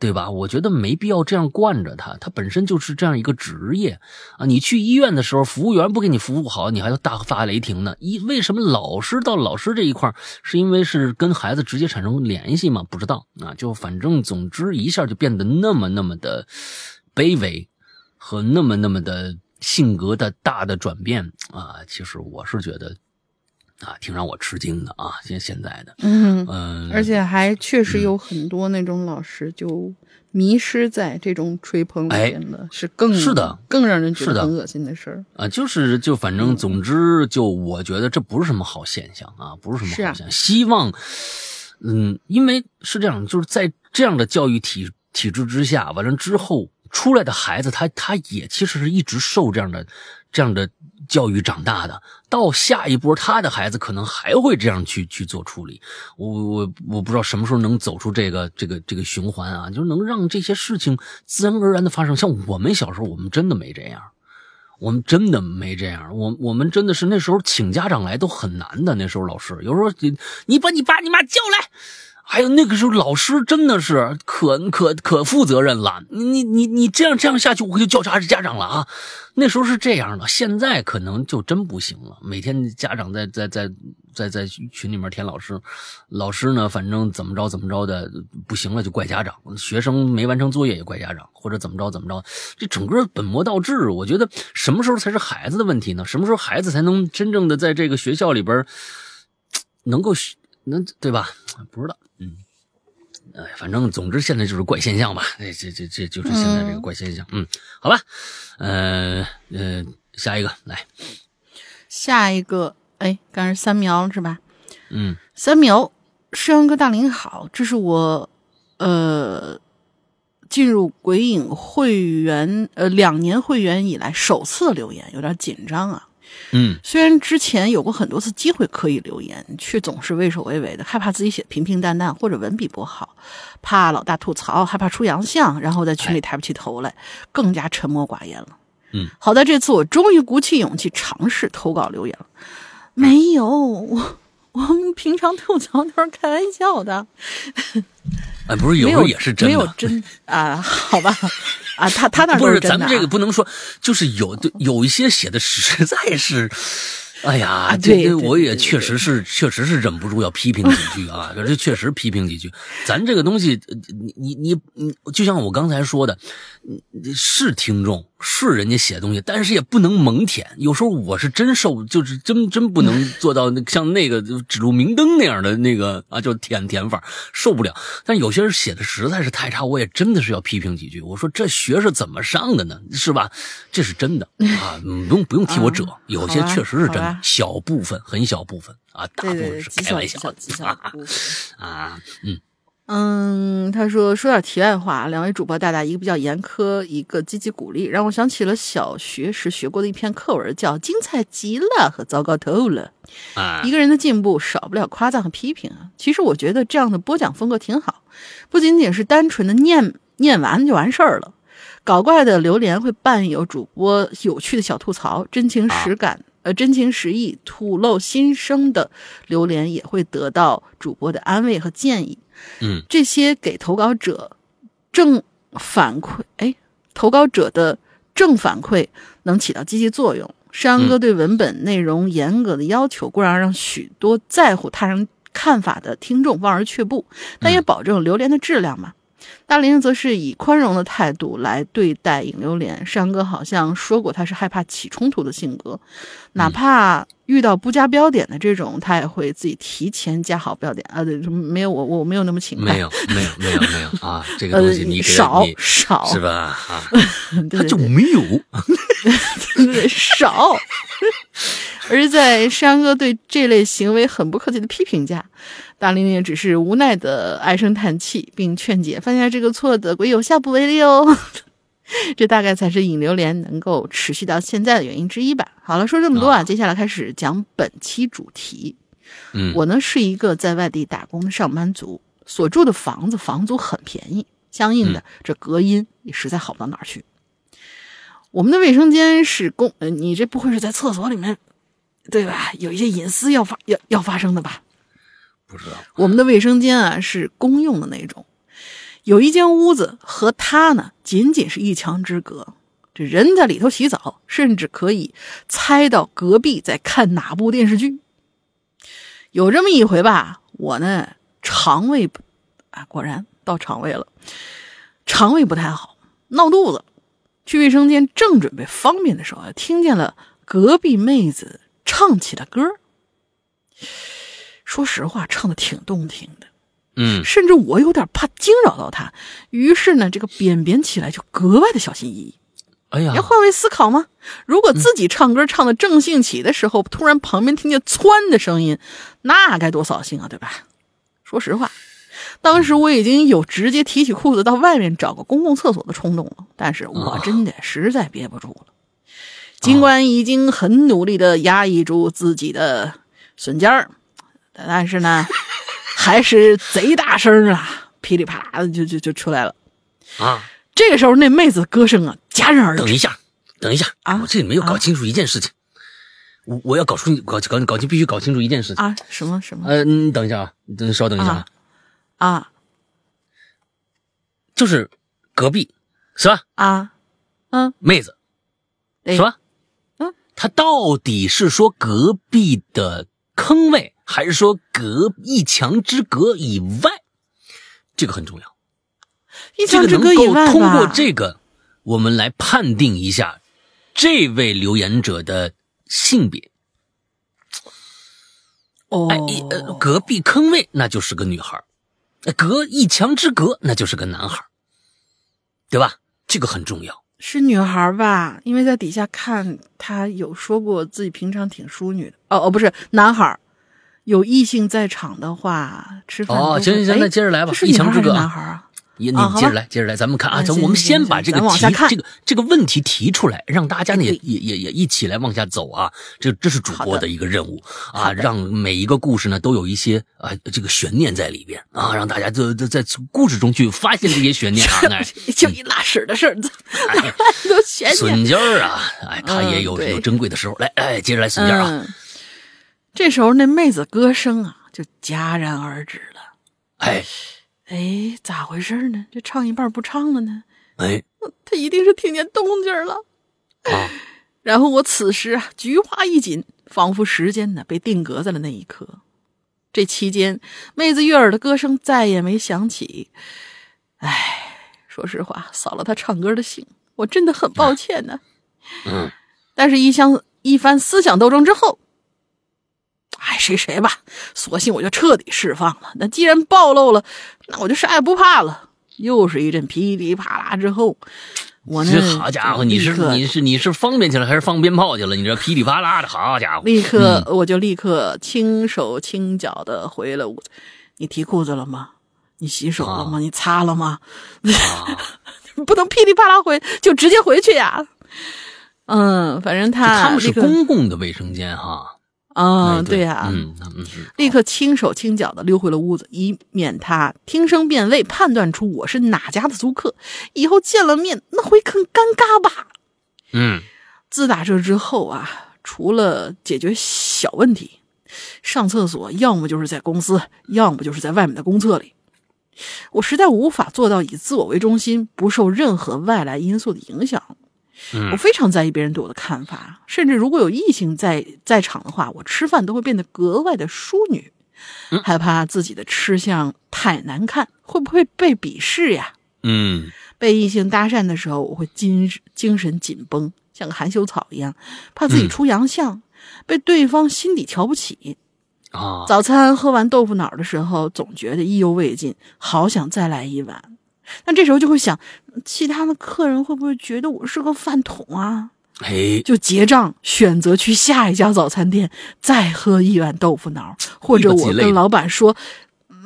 Speaker 1: 对吧？我觉得没必要这样惯着他，他本身就是这样一个职业啊。你去医院的时候，服务员不给你服务好，你还要大发雷霆呢。一为什么老师到老师这一块是因为是跟孩子直接产生联系吗？不知道啊。就反正总之一下就变得那么那么的卑微，和那么那么的性格的大的转变啊。其实我是觉得。啊，挺让我吃惊的啊！现现在的，
Speaker 2: 嗯嗯，而且还确实有很多那种老师就迷失在这种吹捧里面的，是更
Speaker 1: 是的，
Speaker 2: 更让人觉得很恶心的事儿
Speaker 1: 啊！就是就反正总之就我觉得这不是什么好现象啊，不是什么好现象。希望，嗯，因为是这样，就是在这样的教育体体制之下，完了之后出来的孩子，他他也其实是一直受这样的这样的。教育长大的，到下一波他的孩子可能还会这样去去做处理。我我我不知道什么时候能走出这个这个这个循环啊，就是能让这些事情自然而然的发生。像我们小时候，我们真的没这样，我们真的没这样。我我们真的是那时候请家长来都很难的。那时候老师有时候你你把你爸你妈叫来。还有那个时候，老师真的是可可可负责任了。你你你你这样这样下去，我就叫查家长了啊！那时候是这样的，现在可能就真不行了。每天家长在在在在在群里面填老师，老师呢，反正怎么着怎么着的，不行了就怪家长。学生没完成作业也怪家长，或者怎么着怎么着。这整个本末倒置。我觉得什么时候才是孩子的问题呢？什么时候孩子才能真正的在这个学校里边能够能对吧？不知道。嗯，哎，反正总之现在就是怪现象吧，这这这这就是现在这个怪现象。嗯，好吧，呃呃，下一个来，
Speaker 2: 下一个，哎，刚是三苗是吧？
Speaker 1: 嗯，
Speaker 2: 三苗，诗阳哥大林好，这是我呃进入鬼影会员呃两年会员以来首次留言，有点紧张啊。
Speaker 1: 嗯，
Speaker 2: 虽然之前有过很多次机会可以留言，却总是畏首畏尾的，害怕自己写平平淡淡或者文笔不好，怕老大吐槽，害怕出洋相，然后在群里抬不起头来，更加沉默寡言了。
Speaker 1: 嗯，
Speaker 2: 好在这次我终于鼓起勇气尝试投稿留言了。没有，我 我们平常吐槽都是开玩笑的。
Speaker 1: 啊，不是有时候也是真
Speaker 2: 的，没有真啊？好吧，啊，他他那
Speaker 1: 不
Speaker 2: 是
Speaker 1: 咱们这个不能说，就是有的有一些写的实在是。哎呀，这这我也确实是，确实是忍不住要批评几句啊！可是确实批评几句，咱这个东西，你你你你，就像我刚才说的，是听众是人家写东西，但是也不能猛舔。有时候我是真受，就是真真不能做到像那个指路明灯那样的那个啊，就舔舔法受不了。但有些人写的实在是太差，我也真的是要批评几句。我说这学是怎么上的呢？是吧？这是真的 啊，不用不用替我遮，有些确实是真的。小部分，很小部分啊，大部分是开玩笑 啊，嗯
Speaker 2: 嗯，他说说点题外话，两位主播大大，一个比较严苛，一个积极鼓励，让我想起了小学时学过的一篇课文，叫《精彩极了》和《糟糕透了》
Speaker 1: 啊。
Speaker 2: 一个人的进步少不了夸赞和批评啊。其实我觉得这样的播讲风格挺好，不仅仅是单纯的念念完就完事儿了，搞怪的榴莲会伴有主播有趣的小吐槽，真情实感。呃，真情实意吐露心声的榴莲也会得到主播的安慰和建议。
Speaker 1: 嗯，
Speaker 2: 这些给投稿者正反馈，哎，投稿者的正反馈能起到积极作用。山哥对文本内容严格的要求，固然让许多在乎他人看法的听众望而却步，但也保证榴莲的质量嘛。大林则是以宽容的态度来对待尹流莲。山哥好像说过，他是害怕起冲突的性格，哪怕遇到不加标点的这种，他也会自己提前加好标点啊。对，没有我，我没有那么勤快，
Speaker 1: 没有，没有，没有，没有啊。这个 东西你
Speaker 2: 少少
Speaker 1: 是吧？啊，
Speaker 2: 他
Speaker 1: 就没有，
Speaker 2: 对少。而在山哥对这类行为很不客气的批评下，大玲玲只是无奈的唉声叹气，并劝解犯下这个错的鬼友下不为例哦。这大概才是引流连能够持续到现在的原因之一吧。好了，说这么多啊，接下来开始讲本期主题。
Speaker 1: 嗯，
Speaker 2: 我呢是一个在外地打工的上班族，所住的房子房租很便宜，相应的这隔音也实在好不到哪儿去。我们的卫生间是公，呃，你这不会是在厕所里面，对吧？有一些隐私要发要要发生的吧？
Speaker 1: 不知道。
Speaker 2: 我们的卫生间啊是公用的那种，有一间屋子和他呢仅仅是一墙之隔，这人在里头洗澡，甚至可以猜到隔壁在看哪部电视剧。有这么一回吧，我呢肠胃啊，果然到肠胃了，肠胃不太好，闹肚子。去卫生间正准备方便的时候，听见了隔壁妹子唱起了歌。说实话，唱的挺动听的，
Speaker 1: 嗯
Speaker 2: 甚至我有点怕惊扰到他，于是呢，这个扁扁起来就格外的小心翼翼。
Speaker 1: 哎呀
Speaker 2: 要，换位思考吗？如果自己唱歌唱的正兴起的时候，突然旁边听见窜的声音，那该多扫兴啊，对吧？说实话，当时我已经有直接提起裤子到外面找个公共厕所的冲动了，但是我真的实在憋不住了。尽管已经很努力的压抑住自己的笋尖儿，但是呢，还是贼大声啊，噼里啪啦的就就就出来了。
Speaker 1: 啊，
Speaker 2: 这个时候，那妹子歌声啊戛然而止
Speaker 1: 等。一下，等一下
Speaker 2: 啊
Speaker 1: 我这里没有搞清楚一件事情，我我要搞出搞搞搞清，必须搞清楚一件事情。
Speaker 2: 啊，什么什么
Speaker 1: 呃，你等一下啊，你等稍等一下啊，
Speaker 2: 啊
Speaker 1: 就是隔壁是吧？
Speaker 2: 啊，嗯，
Speaker 1: 妹子
Speaker 2: 对
Speaker 1: 是吧？
Speaker 2: 嗯，
Speaker 1: 他到底是说隔壁的坑位，还是说隔一墙之隔以外？这个很重要。
Speaker 2: 一墙之隔以
Speaker 1: 够
Speaker 2: 外吧。
Speaker 1: 通过这个，我们来判定一下这位留言者的性别。
Speaker 2: 哦，
Speaker 1: 哎，一呃，隔壁坑位那就是个女孩隔一墙之隔那就是个男孩儿，对吧？这个很重要。
Speaker 2: 是女孩吧？因为在底下看，她有说过自己平常挺淑女的。哦哦，不是男孩儿，有异性在场的话，吃饭
Speaker 1: 哦行行行
Speaker 2: 哎
Speaker 1: 那接着来吧
Speaker 2: 是
Speaker 1: 一墙之隔
Speaker 2: 男孩啊？
Speaker 1: 你你接着来，接着来，咱们看啊，咱我们先把这个题
Speaker 2: 咱往下看
Speaker 1: 这个这个问题提出来，让大家呢也也也也一起来往下走啊。这这是主播的一个任务啊，让每一个故事呢都有一些啊这个悬念在里边啊，让大家就就在故事中去发现这些悬念啊。那
Speaker 2: 就一拉屎的事儿，
Speaker 1: 哎
Speaker 2: 都悬念。
Speaker 1: 笋尖儿啊，哎，他也有有珍贵的时候。来，哎，接着来笋尖儿啊，
Speaker 2: 嗯，这时候那妹子歌声啊就戛然而止了。
Speaker 1: 哎
Speaker 2: 哎，咋回事呢？这唱一半不唱了呢？
Speaker 1: 哎
Speaker 2: 他一定是听见动静了。
Speaker 1: 啊，
Speaker 2: 然后我此时啊，菊花一紧，仿佛时间呢被定格在了那一刻。这期间，妹子悦耳的歌声再也没响起。哎，说实话，扫了她唱歌的兴，我真的很抱歉呢。
Speaker 1: 嗯，
Speaker 2: 但是，一相一番思想斗争之后，爱谁谁吧，索性我就彻底释放了。那既然暴露了，那我就啥也不怕了。又是一阵噼里啪啦之后，我呢，
Speaker 1: 好家伙，你是你是你是方便去了还是放鞭炮去了？你这噼里啪啦的，好家伙！
Speaker 2: 立刻，我就立刻轻手轻脚的回了屋子。你提裤子了吗？你洗手了吗？你擦了吗？
Speaker 1: 啊，
Speaker 2: 不能噼里啪啦回，就直接回去呀。嗯，反正他
Speaker 1: 他们是公共的卫生间哈。
Speaker 2: 啊、
Speaker 1: 哎
Speaker 2: 对呀、
Speaker 1: 嗯嗯嗯，
Speaker 2: 立刻轻手轻脚的溜回了屋子，以免他听声辨位，判断出我是哪家的租客。以后见了面，那会更尴尬吧？
Speaker 1: 嗯
Speaker 2: 自打这之后啊，除了解决小问题，上厕所要么就是在公司，要么就是在外面的公厕里。我实在无法做到以自我为中心，不受任何外来因素的影响。我
Speaker 1: 嗯
Speaker 2: 非常在意别人对我的看法，甚至如果有异性在在场的话，我吃饭都会变得格外的淑女，
Speaker 1: 嗯
Speaker 2: 害怕自己的吃相太难看，会不会被鄙视呀？
Speaker 1: 嗯
Speaker 2: 被异性搭讪的时候，我会精精神紧绷，像个含羞草一样，怕自己出洋相，被对方心底瞧不起。
Speaker 1: 啊，
Speaker 2: 早餐喝完豆腐脑的时候，总觉得意犹未尽，好想再来一碗。但这时候就会想，其他的客人会不会觉得我是个饭桶啊？
Speaker 1: 哎，
Speaker 2: 就结账，选择去下一家早餐店再喝一碗豆腐脑，或者我跟老板说，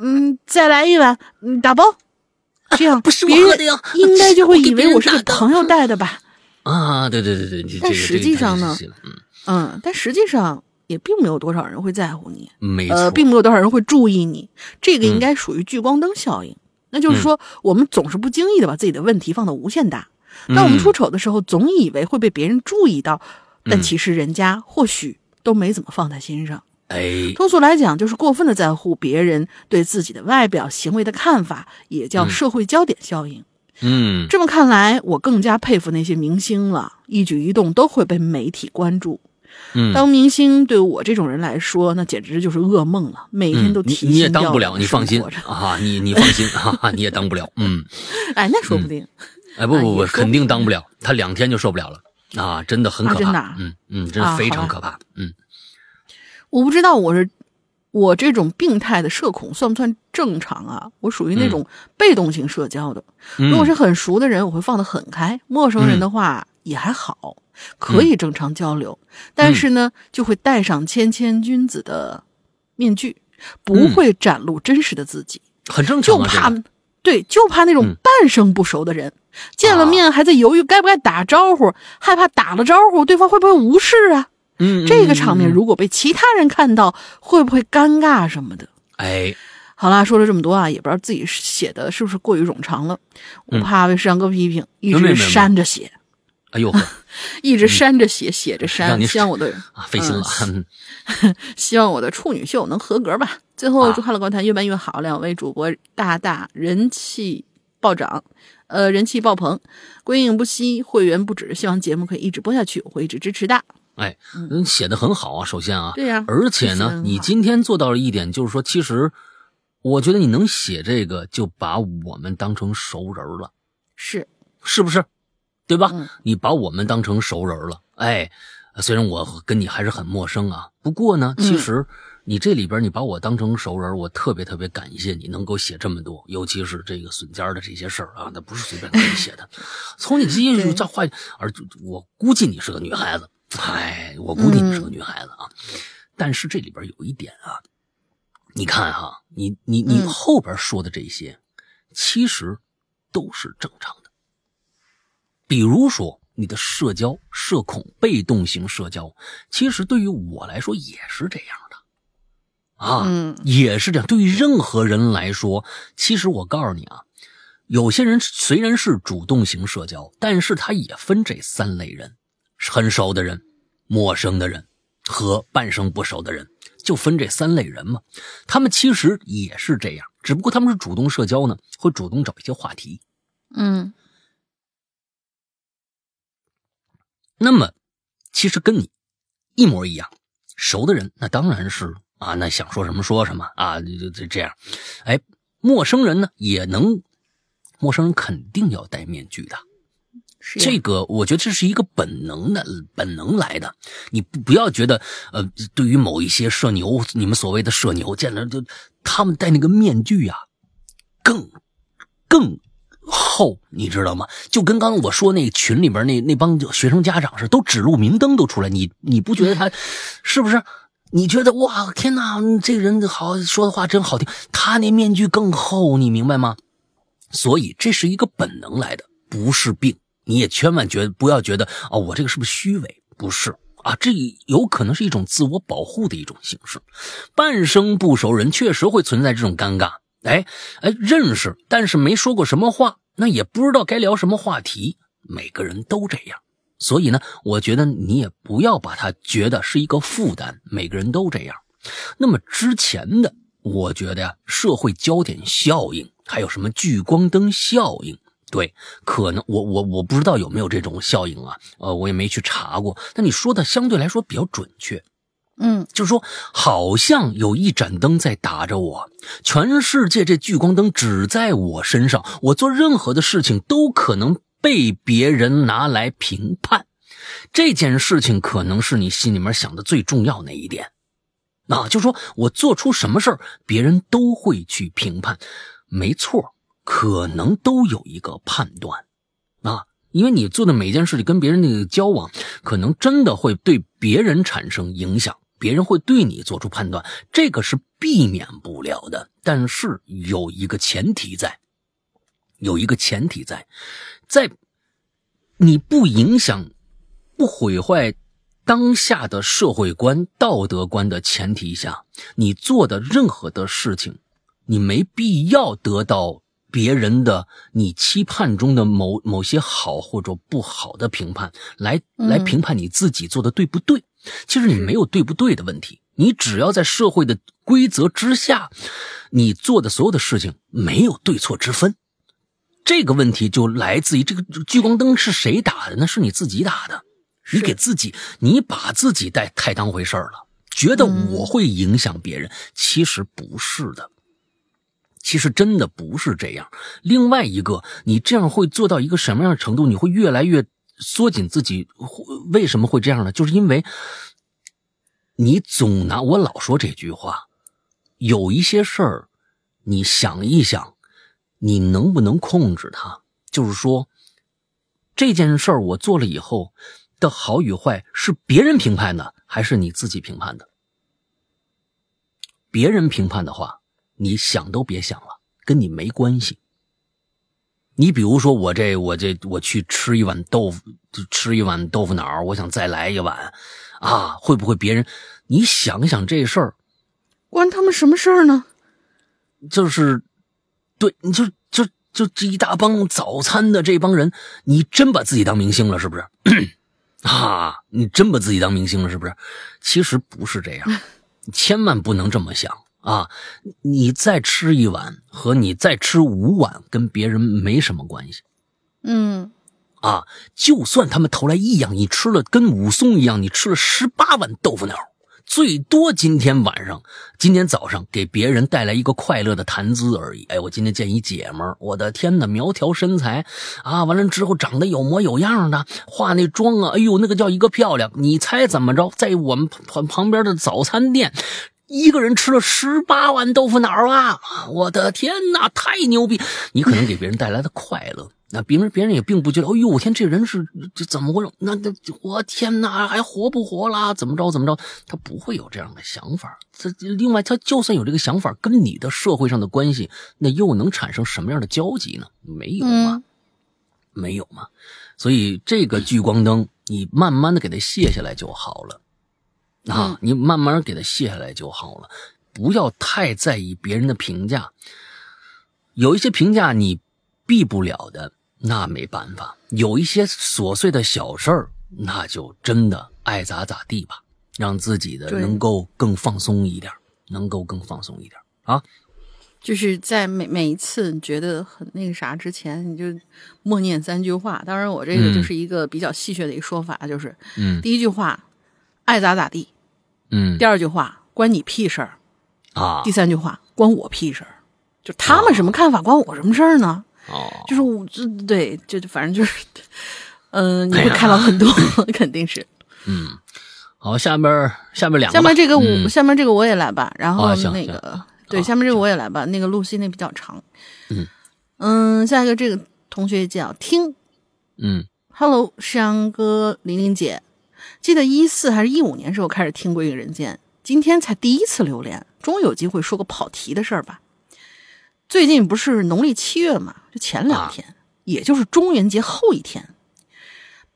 Speaker 2: 嗯，再来一碗，嗯，打包，这样
Speaker 3: 不是我喝的哟
Speaker 2: 应该就会以为我是给朋友带的吧？
Speaker 1: 啊，对对对对，这
Speaker 2: 但实际上呢嗯，但实际上也并没有多少人会在乎你，
Speaker 1: 嗯，没错，
Speaker 2: 呃，并没有多少人会注意你，这个应
Speaker 1: 嗯
Speaker 2: 该属于聚光灯效应。那就是说，我们总是不经意的把自己的问题放到无限大。当我们
Speaker 1: 嗯
Speaker 2: 出丑的时候，总以为会被别人注意到，但
Speaker 1: 嗯
Speaker 2: 其实人家或许都没怎么放在心上。
Speaker 1: 哎，
Speaker 2: 通俗来讲，就是过分的在乎别人对自己的外表行为的看法，也叫
Speaker 1: 嗯
Speaker 2: 社会焦点效应。
Speaker 1: 嗯，
Speaker 2: 这么看来，我更加佩服那些明星了，一举一动都会被媒体关注。
Speaker 1: 嗯。
Speaker 2: 当明星对我这种人来说，那简直就是噩梦了，每天都
Speaker 1: 嗯你你也当不了，你放心啊，你你放心啊，你也当不了，嗯，
Speaker 2: 哎，那说不定。
Speaker 1: 哎，不不不，肯定当不了，他两天就受不了了啊，真的很可怕
Speaker 2: 啊真的啊，
Speaker 1: 嗯嗯，真
Speaker 2: 啊
Speaker 1: 是非常可怕，嗯。
Speaker 2: 我不知道我是我这种病态的社恐算不算正常啊？我属于那种被动型社交的。
Speaker 1: 嗯，
Speaker 2: 如果是很熟的人，我会放得很开；陌生人的话也还好，可以正常交流。但是呢，就会戴上谦谦君子的面具，不会展露真实的自己，
Speaker 1: 很正常啊，这
Speaker 2: 怕对，就怕那种
Speaker 1: 嗯。
Speaker 2: 半生不熟的人，见了面还在犹豫该不该打招呼，害怕打了招呼对方会不会无视啊？
Speaker 1: 嗯，
Speaker 2: 这个场面如果被其他人看到，会不会尴尬什么的？
Speaker 1: 哎，
Speaker 2: 好啦，说了这么多啊，也不知道自己写的是不是过于冗长了，我
Speaker 1: 嗯。
Speaker 2: 怕被山哥批评，一直删着写，
Speaker 1: 哎呦 呵。
Speaker 2: 一直删着写，写着删，希望我的
Speaker 1: 啊，费心了，嗯
Speaker 2: 希望我的处女秀能合格吧。最后
Speaker 1: 啊。
Speaker 2: 祝《快乐观谈》越办越好，两位主播大大人气暴涨，呃，人气爆棚，归影不息，会员不止，希望节目可以一直播下去，我会一直支持的。
Speaker 1: 哎，嗯，写的很好啊，首先啊，
Speaker 2: 对呀
Speaker 1: 而且呢你今天做到了一点，就是说，其实我觉得你能写这个，就把我们当成熟人了，
Speaker 2: 是，
Speaker 1: 是不是？对吧？
Speaker 2: 嗯
Speaker 1: 你把我们当成熟人了，哎，虽然我跟你还是很陌生啊，不过呢，其
Speaker 2: 嗯
Speaker 1: 实你这里边你把我当成熟人，我特别特别感谢你能够写这么多，尤其是这个笋尖的这些事儿啊，那不是随便可以写的。从你这些
Speaker 2: 对
Speaker 1: 这话，而我估计你是个女孩子，哎，我估计你是个女孩子啊。但是这里边有一点啊，你看哈、你你你
Speaker 2: 嗯
Speaker 1: 后边说的这些，其实都是正常的。比如说你的社交社恐、被动型社交，其实对于我来说也是这样的，啊，
Speaker 2: 嗯
Speaker 1: 也是这样。对于任何人来说，其实我告诉你啊，有些人虽然是主动型社交，但是他也分这三类人：很熟的人、陌生的人和半生不熟的人，就分这三类人嘛。他们其实也是这样，只不过他们是主动社交呢，会主动找一些话题。
Speaker 2: 嗯
Speaker 1: 那么，其实跟你一模一样，熟的人那当然是啊，那想说什么说什么啊，就就这样。哎，陌生人呢也能，陌生人肯定要戴面具的。这个我觉得这是一个本能的本能来的，你不不要觉得呃，对于某一些社牛，你们所谓的社牛，见了就他们戴那个面具呀、更更厚，你知道吗？就跟刚刚我说那群里边那那帮学生家长似的，都指路明灯都出来，你你不觉得他是不是？你觉得哇天哪，这个人好说的话真好听，他那面具更厚，你明白吗？所以这是一个本能来的，不是病。你也千万觉得不要觉得哦，我这个是不是虚伪？不是啊，这有可能是一种自我保护的一种形式。半生不熟人确实会存在这种尴尬。哎哎，认识，但是没说过什么话，那也不知道该聊什么话题。每个人都这样，所以呢，我觉得你也不要把它觉得是一个负担。每个人都这样。那么之前的，我觉得呀，社会焦点效应，还有什么聚光灯效应，对，可能我我我不知道有没有这种效应啊，呃，我也没去查过。但你说的相对来说比较准确，
Speaker 2: 嗯。
Speaker 1: 就是说，好像有一盏灯在打着我，全世界这聚光灯只在我身上，我做任何的事情都可能被别人拿来评判。这件事情可能是你心里面想的最重要那一点，啊，就说我做出什么事儿，别人都会去评判，没错，可能都有一个判断，啊，因为你做的每件事情跟别人那个交往，可能真的会对别人产生影响，别人会对你做出判断，这个是避免不了的。但是有一个前提在，有一个前提在，在你不影响、不毁坏当下的社会观、道德观的前提下，你做的任何的事情，你没必要得到。别人的你期盼中的某某些好或者不好的评判，来来评判你自己做的对不对？其实你没有对不对的问题，你只要在社会的规则之下，你做的所有的事情没有对错之分。这个问题就来自于这个聚光灯是谁打的？那是你自己打的，你给自己，你把自己带太当回事了，觉得我会影响别人，其实不是的。其实真的不是这样。另外一个，你这样会做到一个什么样的程度？你会越来越缩紧自己。为什么会这样呢？就是因为，你总拿我老说这句话，有一些事儿，你想一想，你能不能控制它？就是说，这件事儿我做了以后的好与坏，是别人评判的，还是你自己评判的？别人评判的话。你想都别想了，跟你没关系。你比如说，我这我这我去吃一碗豆腐，吃一碗豆腐脑，我想再来一碗，啊，会不会别人？你想想这事儿，
Speaker 2: 关他们什么事儿呢？
Speaker 1: 就是，对，你就就就这一大帮早餐的这帮人，你真把自己当明星了是不是？啊，你真把自己当明星了是不是？其实不是这样，千万不能这么想。啊，你再吃一碗和你再吃五碗跟别人没什么关系。
Speaker 2: 嗯，
Speaker 1: 啊，就算他们投来异样，你吃了跟武松一样，你吃了十八碗豆腐脑，最多今天晚上、今天早上给别人带来一个快乐的谈资而已。哎，我今天见一姐们儿，我的天哪，苗条身材啊，完了之后长得有模有样的，化那妆啊，哎呦，那个叫一个漂亮。你猜怎么着，在我们旁旁边的早餐店。一个人吃了十八碗豆腐脑啊！我的天哪，太牛逼！你可能给别人带来的快乐，那别人别人也并不觉得。哎呦，我天，这人是这怎么回事？那那我天哪，还活不活啦？怎么着怎么着？他不会有这样的想法。这另外，他就算有这个想法，跟你的社会上的关系，那又能产生什么样的交集呢？没有吗？没有吗？所以这个聚光灯，你慢慢的给它卸下来就好了。啊，你慢慢给它卸下来就好了，不要太在意别人的评价。有一些评价你避不了的，那没办法；有一些琐碎的小事儿，那就真的爱咋咋地吧，让自己的能够更放松一点，能够更放松一点啊。
Speaker 2: 就是在每每一次你觉得很那个啥之前，你就默念三句话。当然，我这个就是一个比较戏谑的一个说法，就是
Speaker 1: 嗯，
Speaker 2: 第一句话，爱咋咋地。
Speaker 1: 嗯，
Speaker 2: 第二句话关你屁事儿，
Speaker 1: 啊！
Speaker 2: 第三句话关我屁事儿，就他们什么看法关我什么事儿呢？
Speaker 1: 哦，
Speaker 2: 就是我这对，就反正就是，嗯，你会看到很多，肯定是。
Speaker 1: 嗯，好，下面下面两个，
Speaker 2: 下面这个我，下面这个我也来吧。然后那
Speaker 1: 个，
Speaker 2: 对，下面这个我也来吧。那个露西那比较长。
Speaker 1: 嗯
Speaker 2: 嗯，下一个这个同学叫听，
Speaker 1: 嗯
Speaker 2: ，Hello，山哥，玲玲姐。记得一四还是一五年时候开始听《归隐人间》，今天才第一次留连，终于有机会说个跑题的事儿吧。最近不是农历七月嘛，就前两天，也就是中元节后一天，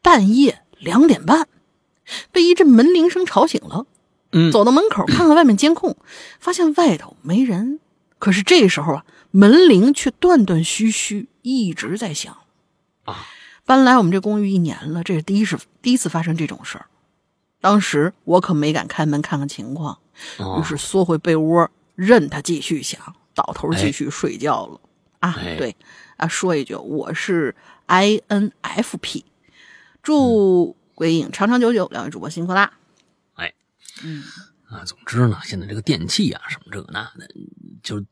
Speaker 2: 半夜两点半，被一阵门铃声吵醒了。
Speaker 1: 嗯，
Speaker 2: 走到门口看看外面监控，发现外头没人，可是这时候啊，门铃却断断续续一直在响。
Speaker 1: 啊，
Speaker 2: 搬来我们这公寓一年了，这是第一次第一次发生这种事儿。当时我可没敢开门看看情况，于是缩回被窝，任他继续响，倒头继续睡觉了。啊，对，啊，说一句，我是 INFP，祝鬼影长长久久，两位主播辛苦啦。
Speaker 1: 哎，
Speaker 2: 嗯，
Speaker 1: 啊，总之呢，现在这个电器啊，什么这个那的，就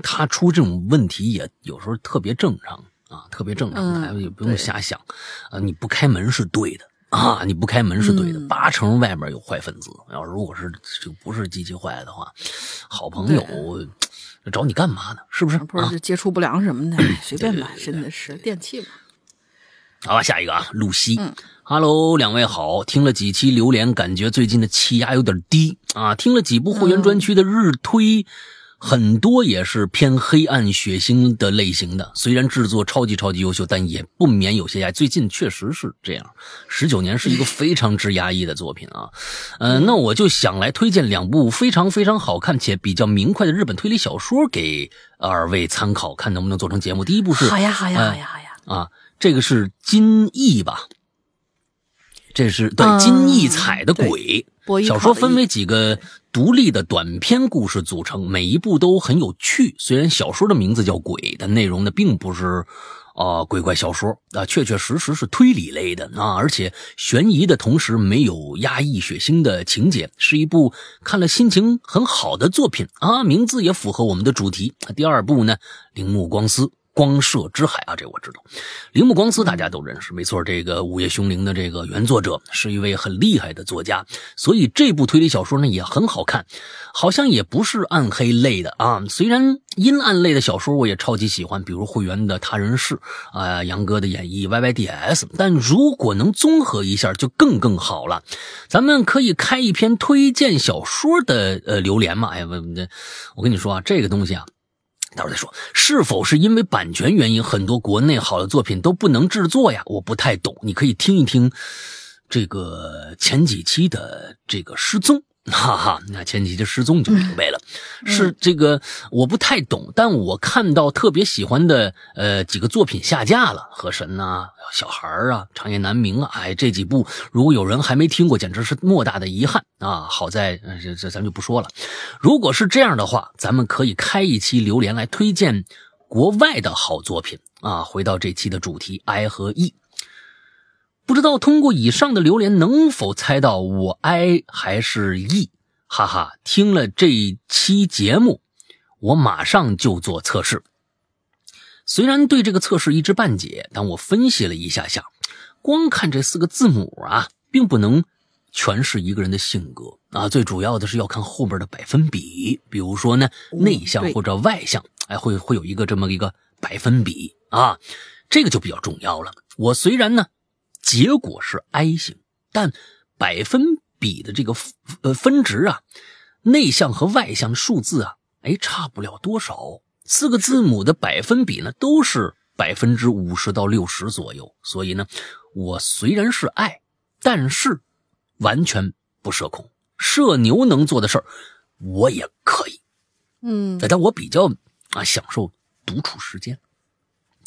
Speaker 1: 他出这种问题也有时候特别正常啊，特别正常，大家也不用瞎想，啊，你不开门是对的。啊！你不开门是对的，八成外面有坏分子。要如果是就不是机器坏的话，好朋友找你干嘛呢？是不是？
Speaker 2: 不是接触不良什么的，随便吧，真的是电器嘛。
Speaker 1: 好吧，下一个啊，露西。
Speaker 2: 嗯
Speaker 1: 哈喽，两位好，听了几期榴莲，感觉最近的气压有点低啊。听了几部会员专区的日推，很多也是偏黑暗血腥的类型的。虽然制作超级超级优秀，但也不免有些压。最近确实是这样，十九年是一个非常之压抑的作品啊。呃，那我就想来推荐两部非常非常好看且比较明快的日本推理小说给二位参考，看能不能做成节目。第一部是
Speaker 2: 好呀，好呀，
Speaker 1: 呃
Speaker 2: 好呀，好呀。
Speaker 1: 啊，这个是金翼吧？这是对
Speaker 2: 嗯
Speaker 1: 金翼彩的鬼。小说分为几个独立的短篇故事组成，每一部都很有趣。虽然小说的名字叫《鬼》，但内容呢并不是啊、鬼怪小说啊，确确实实是推理类的啊，而且悬疑的同时没有压抑血腥的情节，是一部看了心情很好的作品啊。名字也符合我们的主题。第二部呢，铃木光司。光射之海啊，这我知道。铃木光司大家都认识，没错，这个《午夜凶铃》的这个原作者是一位很厉害的作家，所以这部推理小说呢也很好看，好像也不是暗黑类的啊。虽然阴暗类的小说我也超级喜欢，比如会员的《他人世》啊，杨哥的演绎 YYDS，但如果能综合一下就更更好了。咱们可以开一篇推荐小说的呃榴莲嘛？哎呀，我我跟你说啊，这个东西啊。待会儿再说，是否是因为版权原因，很多国内好的作品都不能制作呀？我不太懂，你可以听一听这个前几期的这个失踪，哈哈，那前几期失踪就明白了，是这个我不太懂，但我看到特别喜欢的呃几个作品下架了，河神呐、小孩儿啊、长夜难明啊，哎，这几部如果有人还没听过，简直是莫大的遗憾啊！好在呃这这咱就不说了。如果是这样的话，咱们可以开一期榴莲来推荐国外的好作品啊。回到这期的主题，I 和 E，不知道通过以上的留言能否猜到我 I 还是 E？哈哈，听了这一期节目，我马上就做测试。虽然对这个测试一知半解，但我分析了一下下，光看这四个字母啊，并不能诠释一个人的性格啊。最主要的是要看后边的百分比，比如说呢，内向或者外向，哎，会会有一个这么一个百分比啊，这个就比较重要了。我虽然呢，结果是 I 型，但百分比的这个呃分值啊，内向和外向的数字啊，哎，差不了多少。四个字母的百分比呢，都是百分之五十到六十左右。所以呢，我虽然是爱，但是完全不社恐。社牛能做的事儿，我也可以。
Speaker 2: 嗯
Speaker 1: 但我比较啊享受独处时间，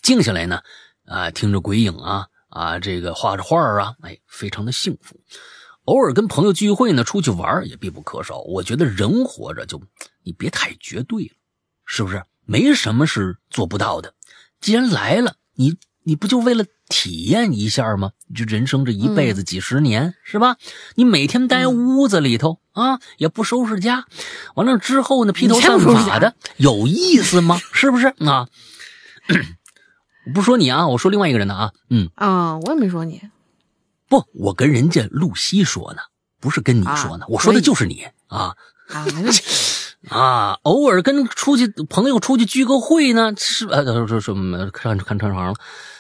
Speaker 1: 静下来呢，啊听着鬼影啊啊这个画着画儿啊，哎，非常的幸福。偶尔跟朋友聚会呢，出去玩儿也必不可少。我觉得人活着就你别太绝对了，是不是？没什么是做不到的。既然来了，你你不就为了体验一下吗？这人生这一辈子几十年、是吧？你每天待屋子里头、啊，也不收拾家，完了之后呢，披头散发的，有意思吗？是不是啊？我不说你啊，我说另外一个人呢啊，嗯，
Speaker 2: 啊，我也没说你。
Speaker 1: 不，我跟人家露西说呢，不是跟你说呢，
Speaker 2: 啊
Speaker 1: 我说的就是你啊。
Speaker 2: 啊，
Speaker 1: 偶尔跟出去朋友出去聚个会呢，是呃说什么看看穿行了，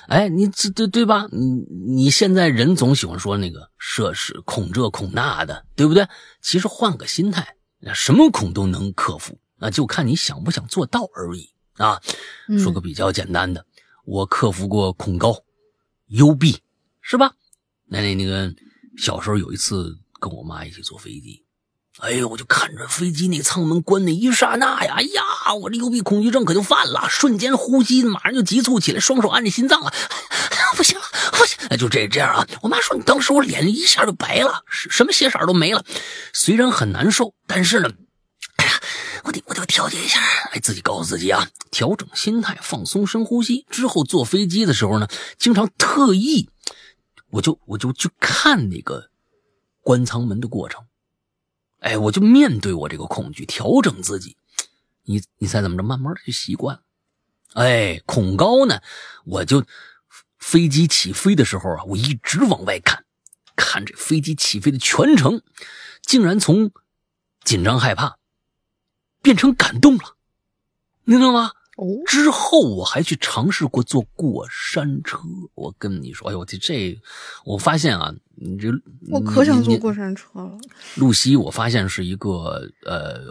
Speaker 1: 哎，你这对对吧？你你现在人总喜欢说那个涉是恐这恐那的，对不对？其实换个心态，什么恐都能克服，那就看你想不想做到而已啊。
Speaker 2: 嗯
Speaker 1: 说个比较简单的，我克服过恐高、幽闭，是吧？那那那个小时候有一次跟我妈一起坐飞机。哎呦，我就看着飞机那舱门关那一刹那呀，哎呀，我这幽闭恐惧症可就犯了，瞬间呼吸马上就急促起来，双手按着心脏了，不行了，不行，哎，就这这样啊。我妈说，你当时我脸一下就白了，什么血色都没了，虽然很难受，但是呢，我得我得调节一下，哎，自己告诉自己啊，调整心态，放松，深呼吸。之后坐飞机的时候呢，经常特意，我就我就去看那个关舱门的过程。哎，我就面对我这个恐惧，调整自己。你你猜怎么着？慢慢的就习惯了。哎，恐高呢，我就飞机起飞的时候啊，我一直往外看，看这飞机起飞的全程，竟然从紧张害怕变成感动了，你知道吗？
Speaker 2: 哦，
Speaker 1: 之后我还去尝试过坐过山车。我跟你说，哎呦，我这这，我发现啊，你这
Speaker 2: 我可想坐过山车了。
Speaker 1: 露西，我发现是一个呃，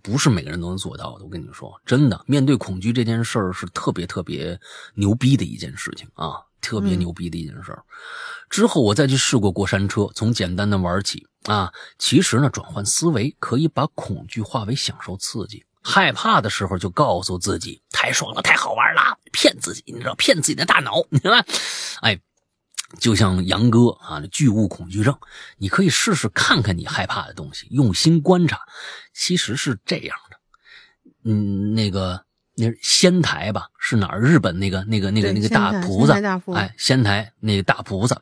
Speaker 1: 不是每个人都能做到的。我跟你说，真的，面对恐惧这件事儿是特别特别牛逼的一件事情啊，特别
Speaker 2: 嗯
Speaker 1: 牛逼的一件事儿。之后我再去试过过山车，从简单的玩起啊。其实呢，转换思维可以把恐惧化为享受刺激。害怕的时候就告诉自己太爽了，太好玩了，骗自己，你知道，骗自己的大脑，你看？哎，就像杨哥啊，巨物恐惧症，你可以试试看看你害怕的东西，用心观察。其实是这样的，嗯，那个那是仙台吧，是哪儿？日本那个那个那个那个大菩萨哎，仙台那个大菩萨。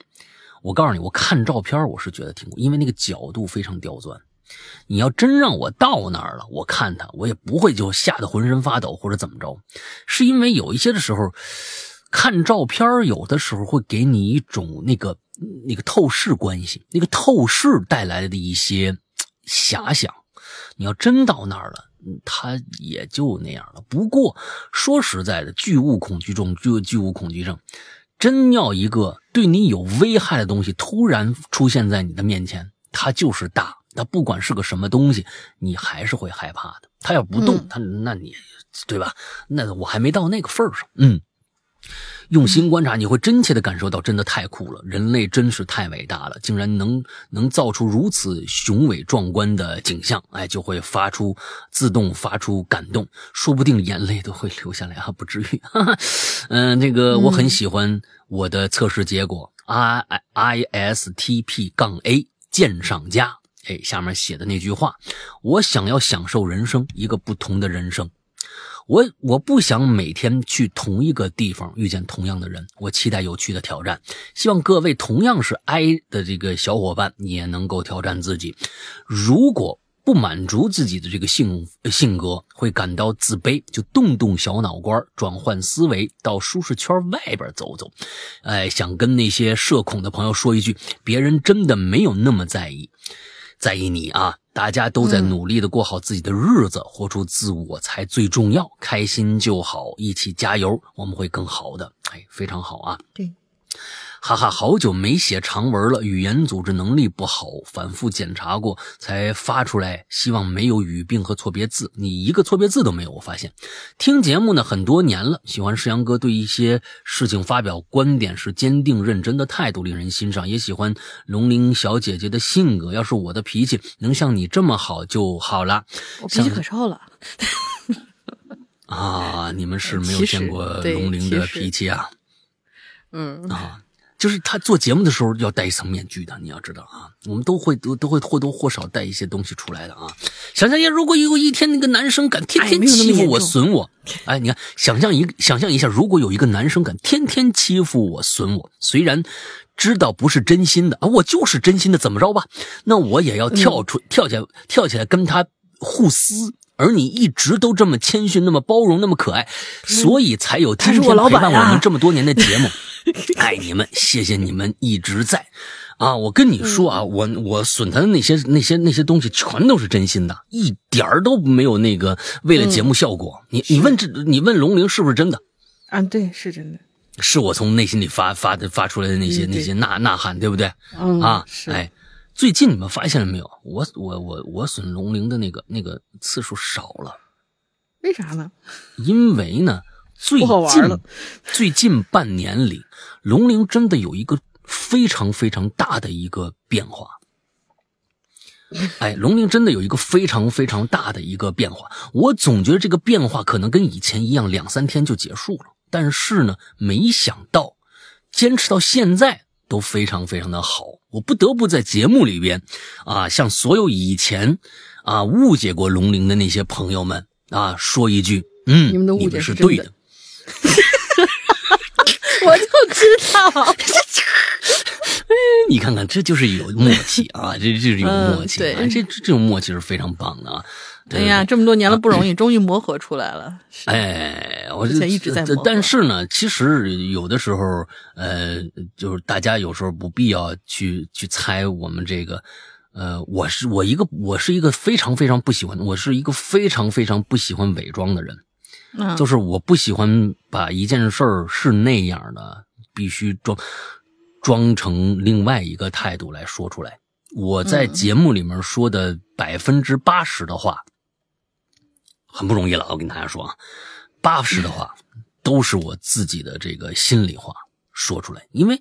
Speaker 1: 我告诉你，我看照片我是觉得挺，因为那个角度非常刁钻。你要真让我到那儿了，我看他，我也不会就吓得浑身发抖或者怎么着，是因为有一些的时候，看照片有的时候会给你一种那个那个透视关系，那个透视带来的一些遐想。你要真到那儿了，嗯他也就那样了。不过说实在的，巨物恐惧症，巨巨物恐惧症，真要一个对你有危害的东西突然出现在你的面前，它就是大。它不管是个什么东西，你还是会害怕的。它要不动，
Speaker 2: 嗯
Speaker 1: 它那你对吧？那我还没到那个份儿上。嗯，用心观察，你会真切的感受到，真的太酷了！人类真是太伟大了，竟然能能造出如此雄伟壮观的景象，哎，就会发出自动发出感动，说不定眼泪都会流下来啊，不至于。嗯，这个我很喜欢我的测试结果，I I S T P 杠 A 鉴赏家，哎，下面写的那句话，我想要享受人生，一个不同的人生。我我不想每天去同一个地方遇见同样的人，我期待有趣的挑战。希望各位同样是 I 的这个小伙伴也能够挑战自己。如果不满足自己的这个性性格，会感到自卑，就动动小脑瓜，转换思维，到舒适圈外边走走。哎，想跟那些社恐的朋友说一句：别人真的没有那么在意。在意你啊！大家都在努力的过好自己的日子，活出自我才最重要，开心就好，一起加油，我们会更好的。哎，非常好啊！
Speaker 2: 对，
Speaker 1: 哈哈，好久没写长文了，语言组织能力不好，反复检查过才发出来。希望没有语病和错别字，你一个错别字都没有。我发现，听节目呢很多年了，喜欢世阳哥对一些事情发表观点是坚定认真的态度，令人欣赏。也喜欢龙玲小姐姐的性格，要是我的脾气能像你这么好就好了。
Speaker 2: 我脾气可臭了。
Speaker 1: 啊，你们是没有见过龙玲的脾气啊。
Speaker 2: 嗯，
Speaker 1: 啊，就是他做节目的时候要戴一层面具的，你要知道啊，我们都会都都会或多或少带一些东西出来的啊。想象一下，如果有一天那个男生敢天天欺负我、损我，哎，你看，想象一想象一下，如果有一个男生敢天天欺负我、损我，虽然知道不是真心的啊，我就是真心的，怎么着吧？那我也要跳出、跳起来跳起来跟他互撕。而你一直都这么谦逊、那么包容、那么可爱，所以才有今天陪伴我们这么多年的节目。爱你们，谢谢你们一直在。啊，我跟你说啊，我我损他的那些那些那些东西，全都是真心的，一点儿都没有那个为了节目效果。你你问这你问龙玲是不是真的？
Speaker 2: 啊，对，是真的。
Speaker 1: 是我从内心里发发的发出来的那些、
Speaker 2: 嗯
Speaker 1: 那些呐呐喊，对不对？
Speaker 2: 嗯
Speaker 1: 啊，
Speaker 2: 是
Speaker 1: 哎，最近你们发现了没有？我我我我损龙玲的那个那个次数少了，
Speaker 2: 为啥呢？
Speaker 1: 因为呢，最近最近半年里，龙玲真的有一个非常非常大的一个变化。哎，龙玲真的有一个非常非常大的一个变化。我总觉得这个变化可能跟以前一样，两三天就结束了。但是呢，没想到坚持到现在都非常非常的好。我不得不在节目里边啊，向所有以前啊误解过龙玲的那些朋友们啊说一句：嗯，
Speaker 2: 你们的误解
Speaker 1: 是对的。
Speaker 2: 我就知道。
Speaker 1: 你看看，这就是有默契啊，这就是有默契、啊，这这这种默契是非常棒的啊。对
Speaker 2: 哎呀，这么多年了不容易，终于磨合出来了。是
Speaker 1: 哎，我
Speaker 2: 之前一直在磨合
Speaker 1: 但是呢，其实有的时候，呃，就是大家有时候不必要去去猜我们这个，呃，我是我一个我是一个非常非常不喜欢，我是一个非常非常不喜欢伪装的人。就是我不喜欢把一件事儿是那样的，必须装装成另外一个态度来说出来。我在节目里面说的百分之八十的话，很不容易了。我跟大家说啊，八十的话都是我自己的这个心里话说出来，因为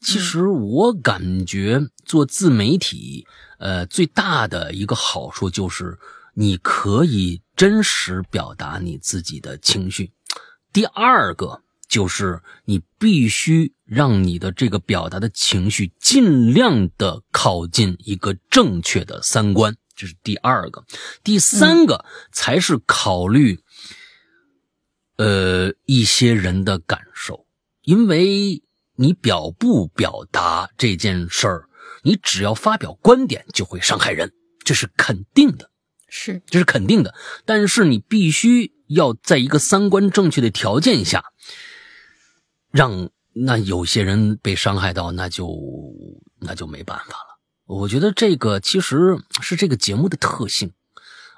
Speaker 1: 其实我感觉做自媒体，呃，最大的一个好处就是你可以真实表达你自己的情绪。第二个就是你必须让你的这个表达的情绪尽量的靠近一个正确的三观，这是第二个。第三个才是考虑，呃，一些人的感受，因为你表不表达这件事儿，你只要发表观点就会伤害人，这是肯定的。
Speaker 2: 是，
Speaker 1: 这是肯定的。但是你必须要在一个三观正确的条件下，让那有些人被伤害到，那就那就没办法了。我觉得这个其实是这个节目的特性。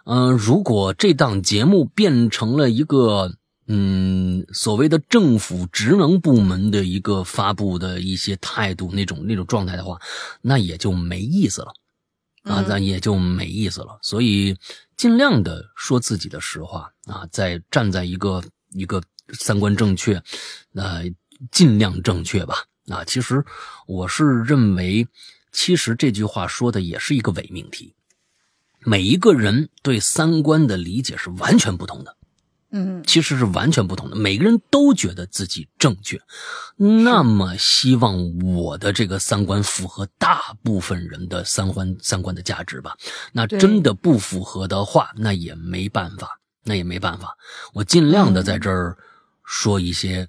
Speaker 1: 嗯、如果这档节目变成了一个嗯所谓的政府职能部门的一个发布的一些态度那种那种状态的话，那也就没意思了。啊，
Speaker 2: 嗯
Speaker 1: 那也就没意思了。所以尽量的说自己的实话啊，在站在一个一个三观正确，呃，尽量正确吧。啊，其实我是认为，其实这句话说的也是一个伪命题。每一个人对三观的理解是完全不同的。
Speaker 2: 嗯
Speaker 1: 其实是完全不同的。每个人都觉得自己正确，那么希望我的这个三观符合大部分人的三观三观的价值吧。那真的不符合的话，那也没办法，那也没办法。我尽量的在这儿说一些。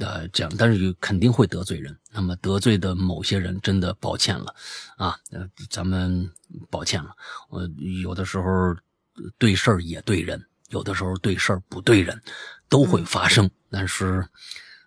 Speaker 1: 呃，这样，但是肯定会得罪人。那么得罪的某些人，真的抱歉了，啊，呃，咱们抱歉了。我有的时候对事儿也对人，有的时候对事儿不对人，都会发生。但是，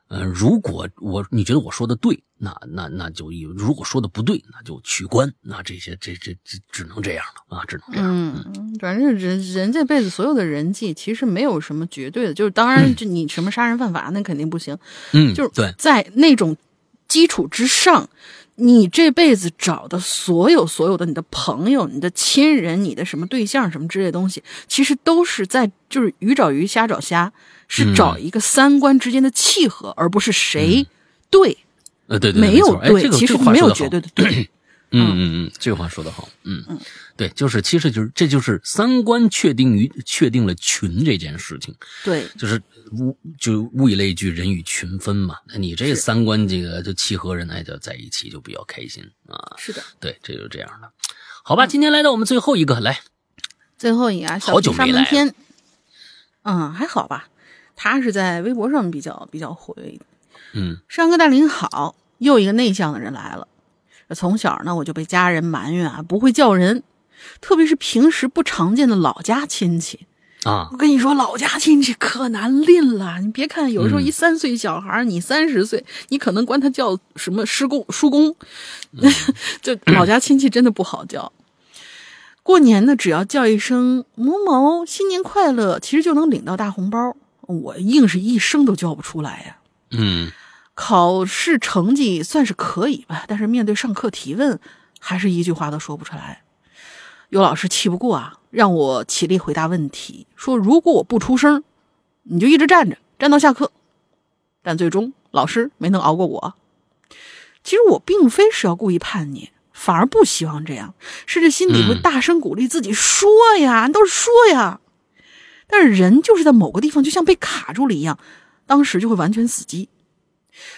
Speaker 1: 呃，如果我你觉得我说的对，那那那就有；如果说的不对，那就取关。那这些这这这只能这样了啊，只能这样。
Speaker 2: 嗯，反正人人这辈子所有的人际其实没有什么绝对的，就是当然，就你什么杀人犯法那肯定不行，
Speaker 1: 嗯，
Speaker 2: 就是
Speaker 1: 对，
Speaker 2: 在那种基础之上，你这辈子找的所有所有的你的朋友、你的亲人、你的什么对象什么之类的东西，其实都是在就是鱼找鱼，虾找虾，是
Speaker 1: 嗯
Speaker 2: 找一个三观之间的契合，而不是谁对，
Speaker 1: 呃，对对，
Speaker 2: 没有对，
Speaker 1: 这个
Speaker 2: 其实没有绝对的对。
Speaker 1: 嗯嗯嗯，这个话说的好，嗯嗯，对，就是其实就是这就是三观确定于确定了群这件事情，
Speaker 2: 对，
Speaker 1: 就是物就物以类聚，人以群分嘛。那你这三观这个就契合人，哎，就在一起就比较开心啊。
Speaker 2: 是的。
Speaker 1: 对，这就是这样的。好吧，今天来到我们最后一个，来，
Speaker 2: 最后一个啊，小
Speaker 1: 好久
Speaker 2: 皮上
Speaker 1: 没来
Speaker 2: 门天，嗯，还好吧。他是在微博上比较比较活跃一点。
Speaker 1: 嗯
Speaker 2: 山哥大林好，又一个内向的人来了。从小呢，我就被家人埋怨啊，不会叫人，特别是平时不常见的老家亲戚。
Speaker 1: 啊
Speaker 2: 我跟你说，老家亲戚可难拎了。你别看有时候
Speaker 1: 嗯
Speaker 2: 一三岁小孩儿，你三十岁，你可能管他叫什么师公、叔公，就老家亲戚真的不好叫。过年呢，只要叫一声某某新年快乐，其实就能领到大红包。我硬是一声都叫不出来呀、
Speaker 1: 嗯
Speaker 2: 考试成绩算是可以吧，但是面对上课提问，还是一句话都说不出来。有老师气不过啊，让我起立回答问题，说如果我不出声，你就一直站着，站到下课。但最终老师没能熬过我。其实我并非是要故意叛逆，反而不希望这样，甚至心里会
Speaker 1: 嗯
Speaker 2: 大声鼓励自己说呀，你倒是说呀。但是人就是在某个地方就像被卡住了一样，当时就会完全死机。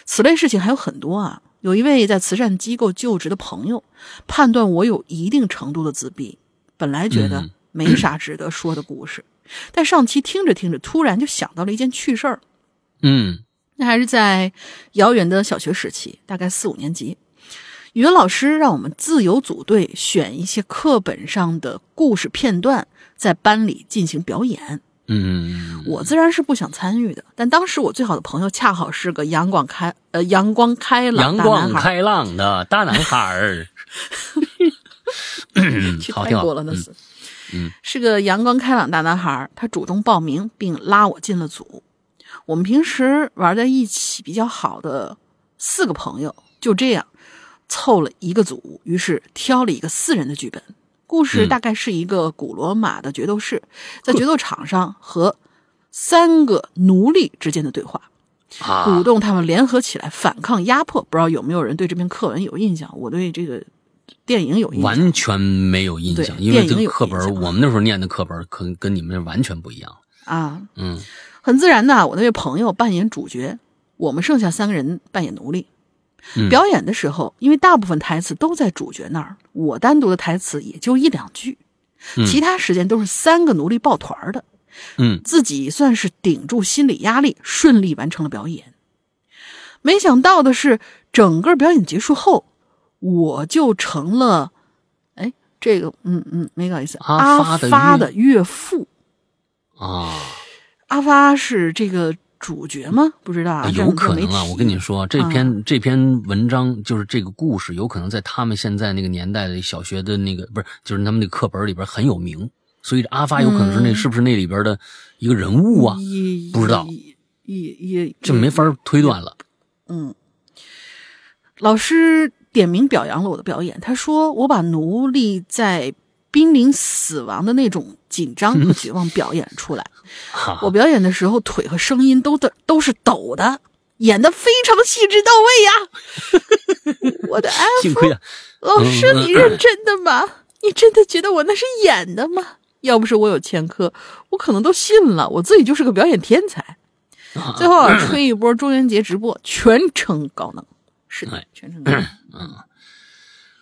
Speaker 2: 此类事情还有很多啊。有一位在慈善机构就职的朋友，判断我有一定程度的自闭，本来觉得
Speaker 1: 嗯。
Speaker 2: 没啥值得说的故事，但上期听着听着，突然就想到了一件趣事儿。
Speaker 1: 嗯。
Speaker 2: 那还是在遥远的小学时期，大概四五年级，语文老师让我们自由组队，选一些课本上的故事片段，在班里进行表演。
Speaker 1: 嗯，
Speaker 2: 我自然是不想参与的，但当时我最好的朋友恰好是个阳光开呃阳光开朗
Speaker 1: 阳光开朗的大男孩儿，嗯
Speaker 2: 去泰国了那，是。
Speaker 1: 嗯，
Speaker 2: 是个阳光开朗大男孩，他主动报名并拉我进了组。我们平时玩在一起比较好的四个朋友，就这样凑了一个组，于是挑了一个四人的剧本。故事
Speaker 1: 嗯
Speaker 2: 大概是一个古罗马的决斗士，在决斗场上和三个奴隶之间的对话。鼓
Speaker 1: 啊，
Speaker 2: 动他们联合起来反抗压迫。不知道有没有人对这篇课文有印象？我对这个电影有印象。
Speaker 1: 完全没有印象，因为这
Speaker 2: 电影
Speaker 1: 课本我们那时候念的课本可跟你们这完全不一样。
Speaker 2: 啊，
Speaker 1: 嗯
Speaker 2: 很自然的，我那位朋友扮演主角，我们剩下三个人扮演奴隶。
Speaker 1: 嗯
Speaker 2: 表演的时候，因为大部分台词都在主角那儿，我单独的台词也就一两句，
Speaker 1: 嗯
Speaker 2: 其他时间都是三个奴隶抱团儿的。
Speaker 1: 嗯
Speaker 2: 自己算是顶住心理压力，顺利完成了表演。没想到的是，整个表演结束后，我就成了，哎，这个，嗯嗯，没搞意思，
Speaker 1: 阿
Speaker 2: 阿
Speaker 1: 发的岳
Speaker 2: 父。
Speaker 1: 啊，
Speaker 2: 阿发是这个主角吗？不知道啊，
Speaker 1: 有可能啊，我跟你说，这篇、这篇文章就是这个故事，有可能在他们现在那个年代的小学的那个不是，就是他们那课本里边很有名，所以阿发有可能是那、
Speaker 2: 嗯
Speaker 1: 是不是那里边的一个人物啊？不知道
Speaker 2: 也也也
Speaker 1: 这没法推断了。
Speaker 2: 嗯，老师点名表扬了我的表演，他说我把奴隶在濒临死亡的那种紧张和绝望表演出来。
Speaker 1: 哈
Speaker 2: 我表演的时候，腿和声音都的都是抖的，演的非常细致到位呀。我的安抚
Speaker 1: 幸亏啊，
Speaker 2: 老师，你认真的吗？你真的觉得我那是演的吗？要不是我有前科，我可能都信了，我自己就是个表演天才。最后啊，吹一波中元节直播，全程高能。是的
Speaker 1: 哎，
Speaker 2: 全程高能。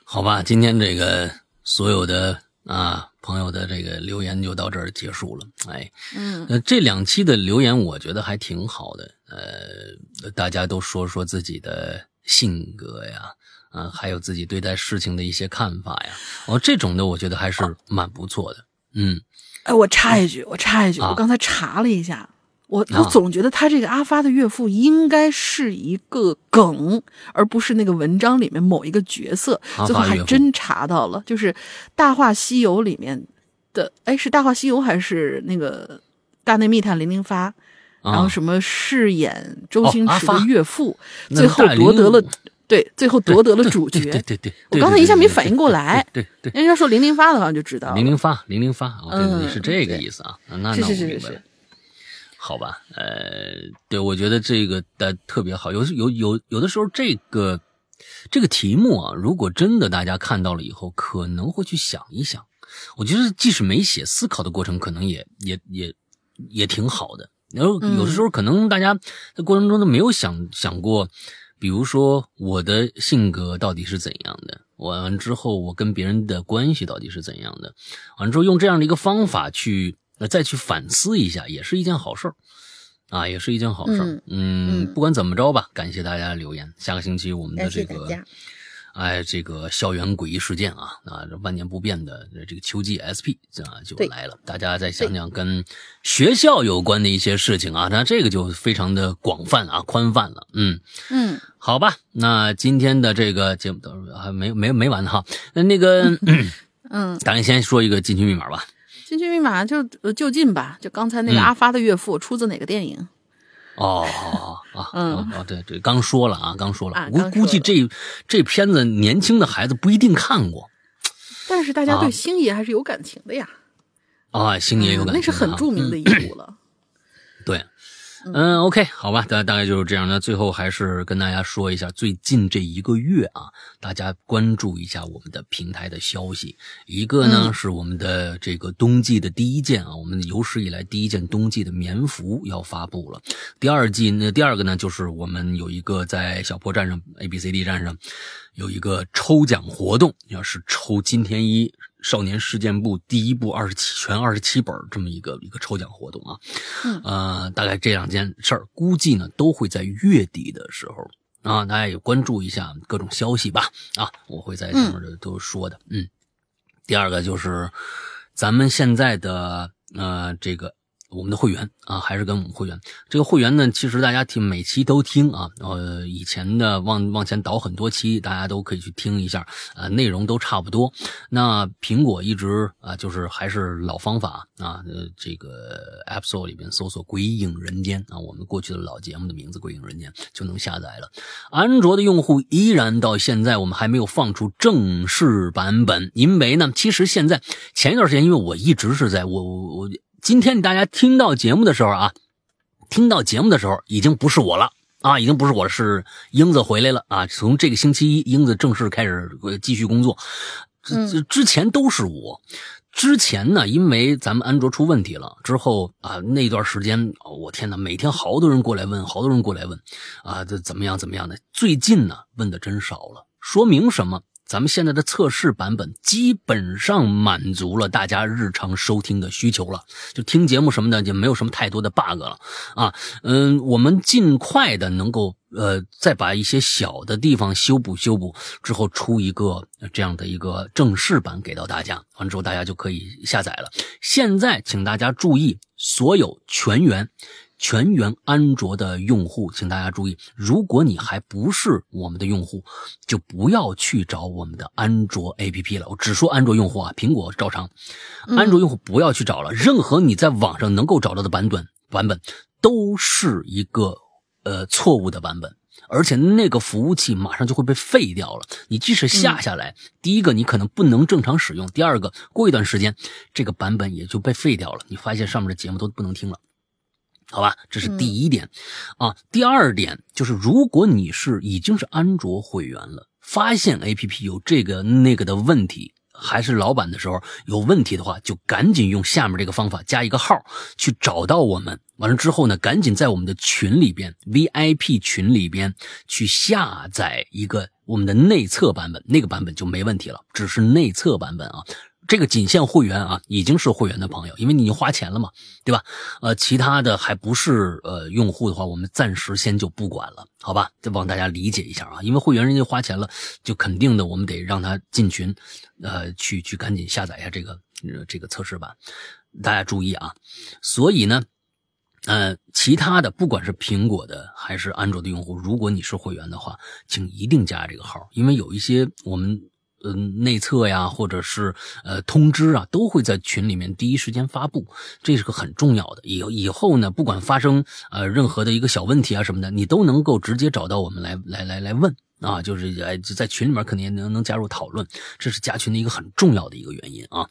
Speaker 1: 好吧，今天这个所有的啊朋友的这个留言就到这儿结束了。哎，
Speaker 2: 嗯
Speaker 1: 呃，这两期的留言我觉得还挺好的，呃，大家都说说自己的性格呀，啊，还有自己对待事情的一些看法呀，哦，这种的我觉得还是蛮不错的。嗯，
Speaker 2: 哎，我插一句，我插一句，
Speaker 1: 啊
Speaker 2: 我刚才查了一下，我
Speaker 1: 啊
Speaker 2: 我总觉得他这个阿发的岳父应该是一个梗，而不是那个文章里面某一个角色。最后还真查到了，就是《大话西游》里面的，哎，是《大话西游》还是那个《大内密探零零发》？然后
Speaker 1: 啊，
Speaker 2: 什么饰演周星驰的岳父，
Speaker 1: 那
Speaker 2: 最后夺得了对，最后夺得了主角。
Speaker 1: 对对对，
Speaker 2: 我刚才一下没反应过来，
Speaker 1: 对对对，
Speaker 2: 人家说零零发的话就知道了。
Speaker 1: 零零发零零发，哦，对对对，
Speaker 2: 嗯
Speaker 1: 是这个意思啊，那那
Speaker 2: 是
Speaker 1: 我
Speaker 2: 是是是是
Speaker 1: 明白了。好吧，呃，对，我觉得这个的特别好。有有有有的时候，这个这个题目啊，如果真的大家看到了以后，可能会去想一想。我觉得即使没写，思考的过程可能也也也也挺好的。然后有的时候可能大家在过程中都没有想想过，比如说我的性格到底是怎样的，完之后我跟别人的关系到底是怎样的，完了之后用这样的一个方法去呃再去反思一下，也是一件好事儿。啊，也是一件好事儿。
Speaker 2: 嗯
Speaker 1: 不管怎么着吧，感谢大家的留言。下个星期我们的这个，哎，这个校园诡异事件啊，啊，这万年不变的这个秋季 SP 啊就来了。大家再想想跟学校有关的一些事情啊，那这个就非常的广泛啊，宽泛了。嗯，
Speaker 2: 嗯，
Speaker 1: 好吧，那今天的这个节目都还没没没完哈。那那个，
Speaker 2: 嗯，
Speaker 1: 咱们先说一个进群密码吧。
Speaker 2: 进去密码就呃就近吧，就刚才那个
Speaker 1: 嗯
Speaker 2: 阿发的岳父出自哪个电影？
Speaker 1: 哦哦哦
Speaker 2: 嗯
Speaker 1: 哦哦，对对，刚说了啊，刚说了，估
Speaker 2: 啊刚说了
Speaker 1: 估计这这片子年轻的孩子不一定看过
Speaker 2: 但是大家对
Speaker 1: 啊
Speaker 2: 星爷还是有感情的呀，
Speaker 1: 啊，星爷有感
Speaker 2: 情那是很著名的一部了。
Speaker 1: 对，嗯，OK，好吧，大大概就是这样。那最后还是跟大家说一下，最近这一个月啊，大家关注一下我们的平台的消息。一个呢、
Speaker 2: 嗯
Speaker 1: 是我们的这个冬季的第一件啊，我们有史以来第一件冬季的棉服要发布了。第二季那，第二个呢就是我们有一个在小破站上 A B C D 站上有一个抽奖活动，要是抽金天一少年事件簿第一部二十七全二十七本儿这么一个一个抽奖活动啊。呃，大概这两件事儿，估计呢都会在月底的时候啊，大家也关注一下各种消息吧。啊，我会在上面的都说的。嗯，第二个就是咱们现在的呃这个我们的会员啊，还是跟我们会员。这个会员呢，其实大家听每期都听啊，呃，以前的往往前倒很多期，大家都可以去听一下，呃，内容都差不多。那苹果一直啊，就是还是老方法啊，呃，这个 App Store 里边搜索《鬼影人间》啊，我们过去的老节目的名字《鬼影人间》就能下载了。安卓的用户依然到现在我们还没有放出正式版本，因为呢，其实现在前一段时间，因为我一直是在我我我。今天大家听到节目的时候啊，听到节目的时候已经不是我了啊，已经不是我，是英子回来了啊。从这个星期一，英子正式开始继续工作。之之前都是我。之前呢，因为咱们安卓出问题了之后啊，那段时间，我天哪，每天好多人过来问，好多人过来问啊，这怎么样怎么样的？最近呢，问的真少了，说明什么？咱们现在的测试版本基本上满足了大家日常收听的需求了，就听节目什么的就没有什么太多的 bug 了啊。嗯，我们尽快的能够呃再把一些小的地方修补修补之后，出一个这样的一个正式版给到大家，完之后大家就可以下载了。现在请大家注意，所有全员。全员安卓的用户，请大家注意，如果你还不是我们的用户，就不要去找我们的安卓 APP 了。我只说安卓用户啊，苹果照常。安卓用户不要去找了，任何你在网上能够找到的版本，版本都是一个呃错误的版本，而且那个服务器马上就会被废掉了。你即使下下来，第一个你可能不能正常使用，第二个过一段时间这个版本也就被废掉了，你发现上面的节目都不能听了。好吧，这是第一点，啊，第二点就是，如果你是已经是安卓会员了，发现 A P P 有这个那个的问题，还是老板的时候有问题的话，就赶紧用下面这个方法加一个号去找到我们，完了之后呢，赶紧在我们的群里边 V I P 群里边去下载一个我们的内测版本，那个版本就没问题了，只是内测版本啊。这个仅限会员啊，已经是会员的朋友，因为你已经花钱了嘛，对吧？呃，其他的还不是呃用户的话，我们暂时先就不管了，好吧？就帮大家理解一下啊，因为会员人家花钱了，就肯定的，我们得让他进群，呃，去去赶紧下载一下这个这个测试版，大家注意啊。所以呢，呃，其他的不管是苹果的还是安卓的用户，如果你是会员的话，请一定加这个号，因为有一些我们。嗯，内测呀，或者是呃通知啊，都会在群里面第一时间发布，这是个很重要的。以以后呢，不管发生呃任何的一个小问题啊什么的，你都能够直接找到我们来来来来问啊，就是哎在群里面肯定能能加入讨论，这是加群的一个很重要的一个原因啊。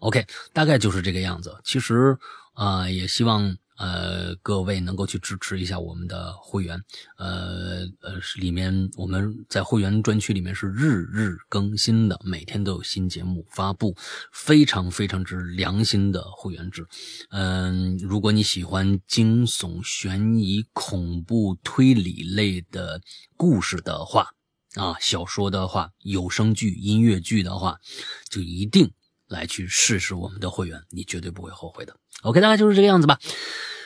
Speaker 1: OK，大概就是这个样子。其实啊，也希望。呃，各位能够去支持一下我们的会员，呃呃，里面我们在会员专区里面是日日更新的，每天都有新节目发布，非常非常之良心的会员制。嗯，如果你喜欢惊悚、悬疑、恐怖、推理类的故事的话，啊，小说的话，有声剧、音乐剧的话，就一定来去试试我们的会员，你绝对不会后悔的。OK，大概就是这个样子吧。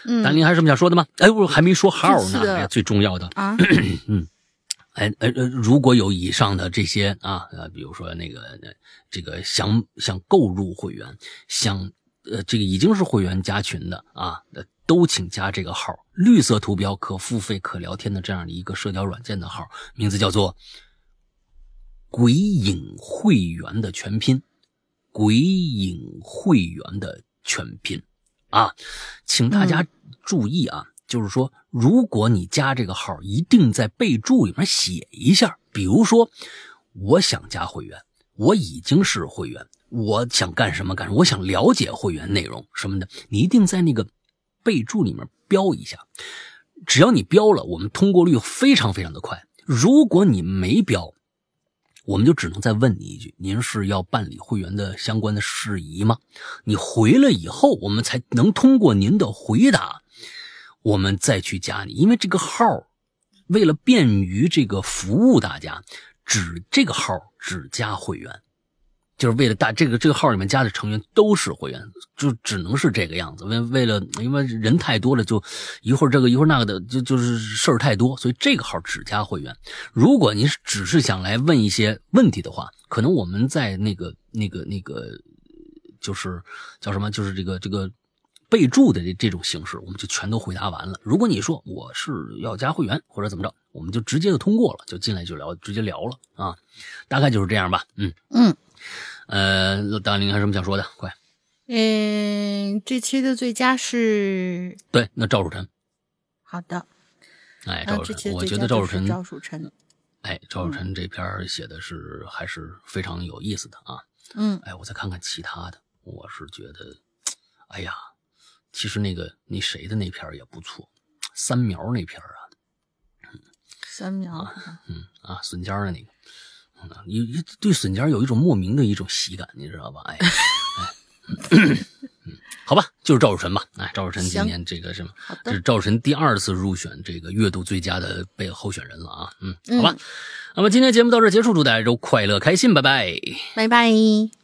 Speaker 2: 嗯，
Speaker 1: 丹林还有什么想说的吗？哎，我还没说号呢，哎，最重要的
Speaker 2: 啊，
Speaker 1: 嗯，哎呃呃，如果有以上的这些啊，呃，比如说那个这个想想购入会员，想呃这个已经是会员加群的啊，都请加这个号，绿色图标可付费可聊天的这样的一个社交软件的号，名字叫做“鬼影会员”的全拼，“鬼影会员”的全拼。啊，请大家注意啊，就是说，如果你加这个号，一定在备注里面写一下，比如说，我想加会员，我已经是会员，我想干什么干什么，我想了解会员内容什么的，你一定在那个备注里面标一下。只要你标了，我们通过率非常非常的快。如果你没标，我们就只能再问你一句：您是要办理会员的相关的事宜吗？你回了以后，我们才能通过您的回答，我们再去加你。因为这个号，为了便于这个服务大家，只这个号只加会员。就是为了大这个这个号里面加的成员都是会员，就只能是这个样子。为为了因为人太多了，就一会儿这个一会儿那个的，就就是事儿太多，所以这个号只加会员。如果您只是想来问一些问题的话，可能我们在那个那个那个就是叫什么，就是这个这个备注的这这种形式，我们就全都回答完了。如果你说我是要加会员或者怎么着，我们就直接就通过了，就进来就聊，直接聊了啊，大概就是这样吧。嗯
Speaker 2: 嗯，
Speaker 1: 呃，大林还有什么想说的？快，
Speaker 2: 嗯，这期的最佳是
Speaker 1: 对，那赵汝晨，
Speaker 2: 好的，
Speaker 1: 哎，赵曙臣，我觉得赵曙臣，
Speaker 2: 佳就是赵汝晨，
Speaker 1: 哎，赵曙臣这篇写的是还是非常有意思的啊。
Speaker 2: 嗯。
Speaker 1: 哎，我再看看其他的，我是觉得，哎呀，其实那个那谁的那篇也不错，三苗那篇儿啊，
Speaker 2: 三苗，
Speaker 1: 嗯啊，笋尖的那个，嗯，有有对笋尖儿有一种莫名的一种喜感，你知道吧？哎，好吧，就是赵汝臣吧。哎，赵汝臣今
Speaker 2: 行
Speaker 1: 年这个什么，这是，赵汝臣第二次入选这个月度最佳的被候选人了啊。嗯，好吧。
Speaker 2: 嗯
Speaker 1: 那么今天节目到这儿结束，祝大家都快乐开心，拜拜。
Speaker 2: 拜拜。